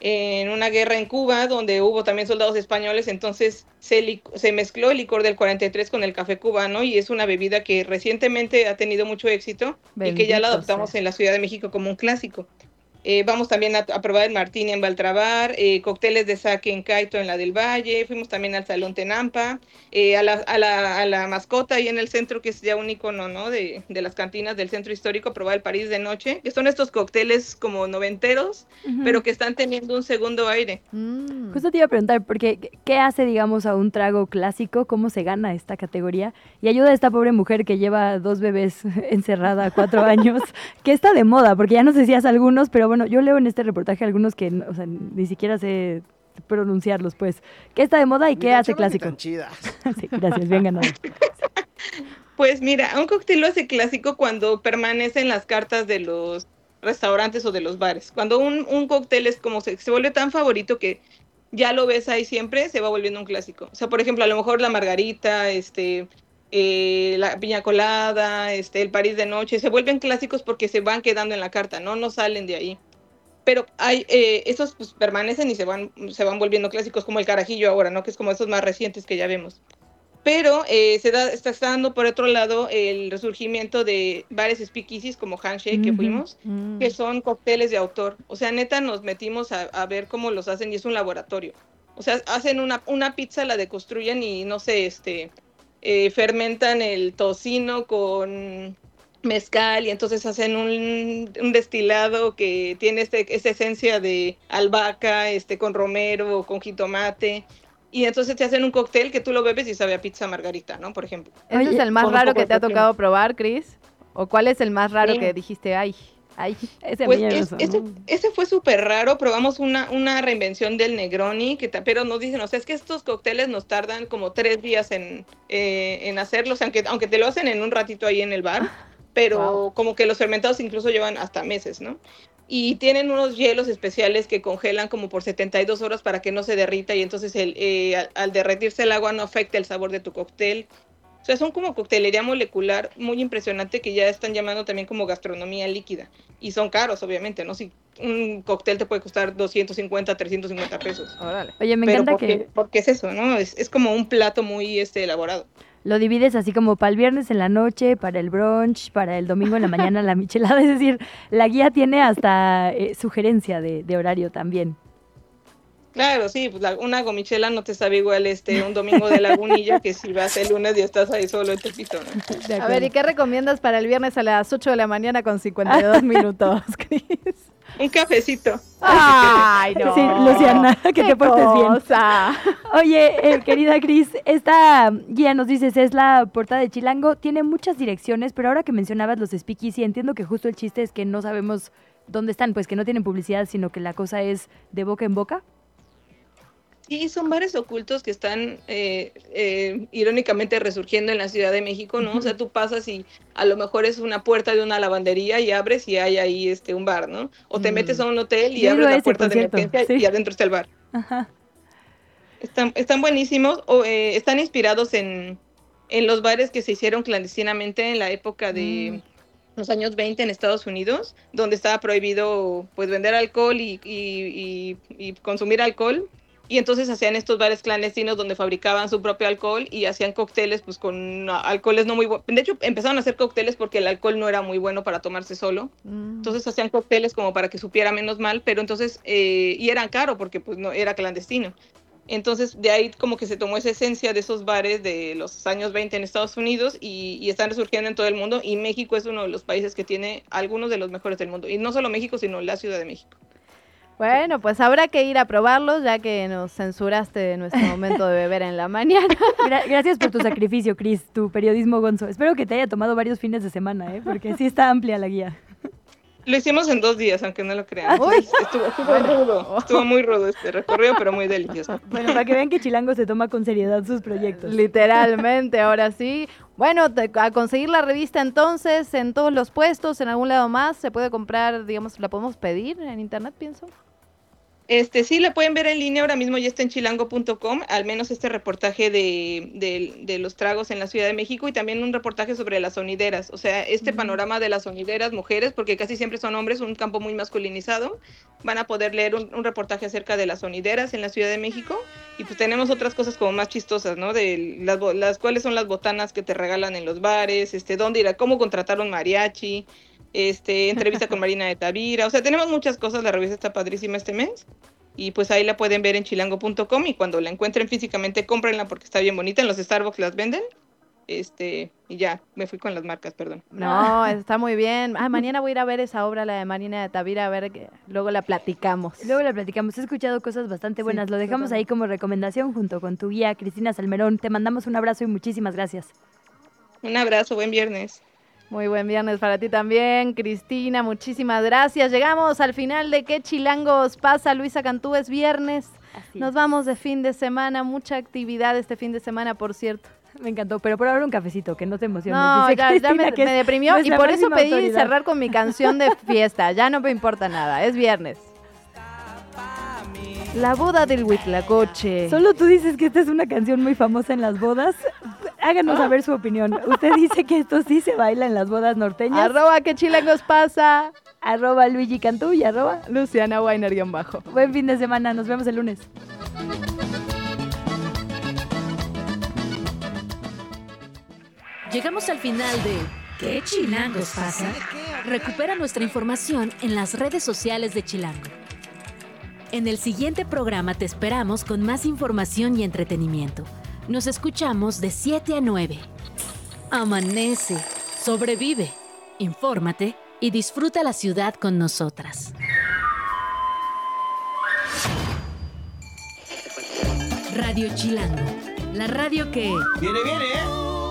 en una guerra en Cuba donde hubo también soldados españoles, entonces se, se, mezcló el licor del 43 con el café cubano y es una bebida que recientemente ha tenido mucho éxito y que ya la adoptamos en la Ciudad de México como un clásico. Eh, vamos también a, probar el martini en Baltrabar, eh, cócteles de sake en Caito en la del Valle, fuimos también al Salón Tenampa, eh, a, la, a, la, a, la, mascota ahí en el centro, que es ya un icono ¿no? de, de, las cantinas del centro histórico, probar el París de noche, que son estos cócteles como noventeros, pero que están teniendo un segundo aire. Mm. Justo te iba a preguntar, porque ¿qué hace, digamos, a un trago clásico? ¿Cómo se gana esta categoría? Y ayuda a esta pobre mujer que lleva dos bebés encerrada cuatro años, que está de moda, porque ya no sé si hace algunos, pero bueno, bueno, yo leo en este reportaje algunos que o sea, ni siquiera sé pronunciarlos, pues. ¿Qué está de moda y qué hace clásico? sí, gracias, bien ganado. Pues mira, un cóctel lo hace clásico cuando permanece en las cartas de los restaurantes o de los bares. Cuando un, un cóctel es como se, se, vuelve tan favorito que ya lo ves ahí siempre, se va volviendo un clásico. O sea, por ejemplo, a lo mejor la margarita, este, eh, la piña colada, este, el París de noche, se vuelven clásicos porque se van quedando en la carta, ¿no? No salen de ahí. Pero hay, eh, esos pues, permanecen y se van, se van volviendo clásicos, como el carajillo ahora, ¿no? Que es como esos más recientes que ya vemos. Pero eh, se da, está, dando por otro lado el resurgimiento de bares speakeasies como Handshake que fuimos, mm. que son cócteles de autor. O sea, neta nos metimos a, a, ver cómo los hacen y es un laboratorio. O sea, hacen una, una pizza, la deconstruyen y no sé, este, eh, fermentan el tocino con mezcal y entonces hacen un, destilado que tiene este, esta esencia de albahaca, este, con romero, con jitomate. Y entonces te hacen un cóctel que tú lo bebes y sabe a pizza margarita, ¿no? Por ejemplo. ¿Ese es el más raro que te ha tocado probar, Chris? ¿O cuál es el más raro que dijiste, ay, ese, pues ese, fue súper raro, probamos una, una reinvención del Negroni, que pero nos dicen, o sea, es que estos cócteles nos tardan como tres días en, eh, en hacerlos, aunque, aunque te lo hacen en un ratito ahí en el bar, pero como que los fermentados incluso llevan hasta meses, ¿no? Y tienen unos hielos especiales que congelan como por 72 horas para que no se derrita y entonces el, eh, al, al derretirse el agua no afecta el sabor de tu cóctel. O sea, son como coctelería molecular muy impresionante que ya están llamando también como gastronomía líquida. Y son caros, obviamente, ¿no? Si un cóctel te puede costar 250, 350 pesos. Oye, me encanta que... Porque es eso, ¿no? Es, es, como un plato muy este, elaborado. Lo divides así como para el viernes en la noche, para el brunch, para el domingo en la mañana la michelada. Es decir, la guía tiene hasta eh, sugerencia de, de horario también. Claro, sí, pues una gomichela no te sabe igual este un domingo de lagunilla que si vas el lunes y estás ahí solo en Tepito, ¿no? A ver, ¿y qué recomiendas para el viernes a las 8 de la mañana con 52 minutos, Cris? Un cafecito. Ay, no. Sí, Luciana, que te portes bien. Oye, eh, querida Cris, esta guía nos dices, es la portada de Chilango, tiene muchas direcciones, pero ahora que mencionabas los speakeasy, entiendo que justo el chiste es que no sabemos dónde están, pues que no tienen publicidad, sino que la cosa es de boca en boca. Sí, son bares ocultos que están eh, eh, irónicamente resurgiendo en la Ciudad de México, ¿no? O sea, tú pasas y a lo mejor es una puerta de una lavandería y abres y hay ahí este un bar, ¿no? O te metes a un hotel y abres la puerta de emergencia y adentro está el bar. Ajá. Están, están buenísimos, o, eh, están inspirados en, en los bares que se hicieron clandestinamente en la época de... Mm. los años 20 en Estados Unidos, donde estaba prohibido pues vender alcohol y, y, y consumir alcohol y entonces hacían estos bares clandestinos donde fabricaban su propio alcohol y hacían cócteles pues con alcoholes no muy buenos. De hecho, empezaron a hacer cócteles porque el alcohol no era muy bueno para tomarse solo. Mm. Entonces hacían cócteles como para que supiera menos mal, pero entonces, eh, y eran caro porque pues no era clandestino. Entonces de ahí como que se tomó esa esencia de esos bares de los años 20 en Estados Unidos y, y están resurgiendo en todo el mundo y México es uno de los países que tiene algunos de los mejores del mundo. Y no solo México, sino la Ciudad de México. Bueno, pues habrá que ir a probarlos ya que nos censuraste de nuestro momento de beber en la mañana. Gracias por tu sacrificio, Cris, tu periodismo gonzo. Espero que te haya tomado varios fines de semana, ¿eh? porque sí está amplia la guía. Lo hicimos en dos días, aunque no lo crean. Estuvo, estuvo rudo, estuvo muy rudo este recorrido, pero muy delicioso. Bueno, para que vean que Chilango se toma con seriedad sus proyectos. Literalmente, ahora sí. Bueno, a conseguir la revista entonces en todos los puestos, en algún lado más, se puede comprar, digamos, la podemos pedir en internet, pienso. Este, sí, la pueden ver en línea, ahora mismo ya está en chilango.com, al menos este reportaje de, los tragos en la Ciudad de México y también un reportaje sobre las sonideras, o sea, este panorama de las sonideras, mujeres, porque casi siempre son hombres, un campo muy masculinizado, van a poder leer un, reportaje acerca de las sonideras en la Ciudad de México y pues tenemos otras cosas como más chistosas, ¿no? De las, las cuáles son las botanas que te regalan en los bares, este, dónde ir a, cómo contratar un mariachi, este, entrevista con Marina de Tavira, o sea, tenemos muchas cosas, la revista está padrísima este mes y pues ahí la pueden ver en chilango.com y cuando la encuentren físicamente cómprenla porque está bien bonita, en los Starbucks las venden. Este, y ya, me fui con las marcas, perdón. No, está muy bien. Ah, mañana voy a ir a ver esa obra, la de Marina de Tavira, a ver que luego la platicamos. Luego la platicamos. He escuchado cosas bastante buenas. Lo dejamos ahí como recomendación junto con tu guía, Cristina Salmerón. Te mandamos un abrazo y muchísimas gracias. Un abrazo, buen viernes. Muy buen viernes para ti también, Cristina. Muchísimas gracias. Llegamos al final de ¿Qué chilangos pasa? Luisa Cantú es viernes. Nos vamos de fin de semana. Mucha actividad este fin de semana, por cierto. Me encantó, pero por ahora un cafecito, que no te emociones. No, ya, me, deprimió y por eso pedí cerrar con mi canción de fiesta. Ya no me importa nada, es viernes. La boda del Huitlacoche. Solo tú dices que esta es una canción muy famosa en las bodas. Háganos saber su opinión. Usted dice que esto sí se baila en las bodas norteñas. Arroba que chilangos pasa. Arroba Luigi Cantú y arroba Luciana Weiner-bajo. Buen fin de semana, nos vemos el lunes. Llegamos al final de ¿Qué chilangos pasa? Recupera nuestra información en las redes sociales de Chilango. En el siguiente programa te esperamos con más información y entretenimiento. Nos escuchamos de 7 a 9. Amanece, sobrevive, infórmate y disfruta la ciudad con nosotras. Radio Chilango, la radio que... Viene, viene, ¿eh?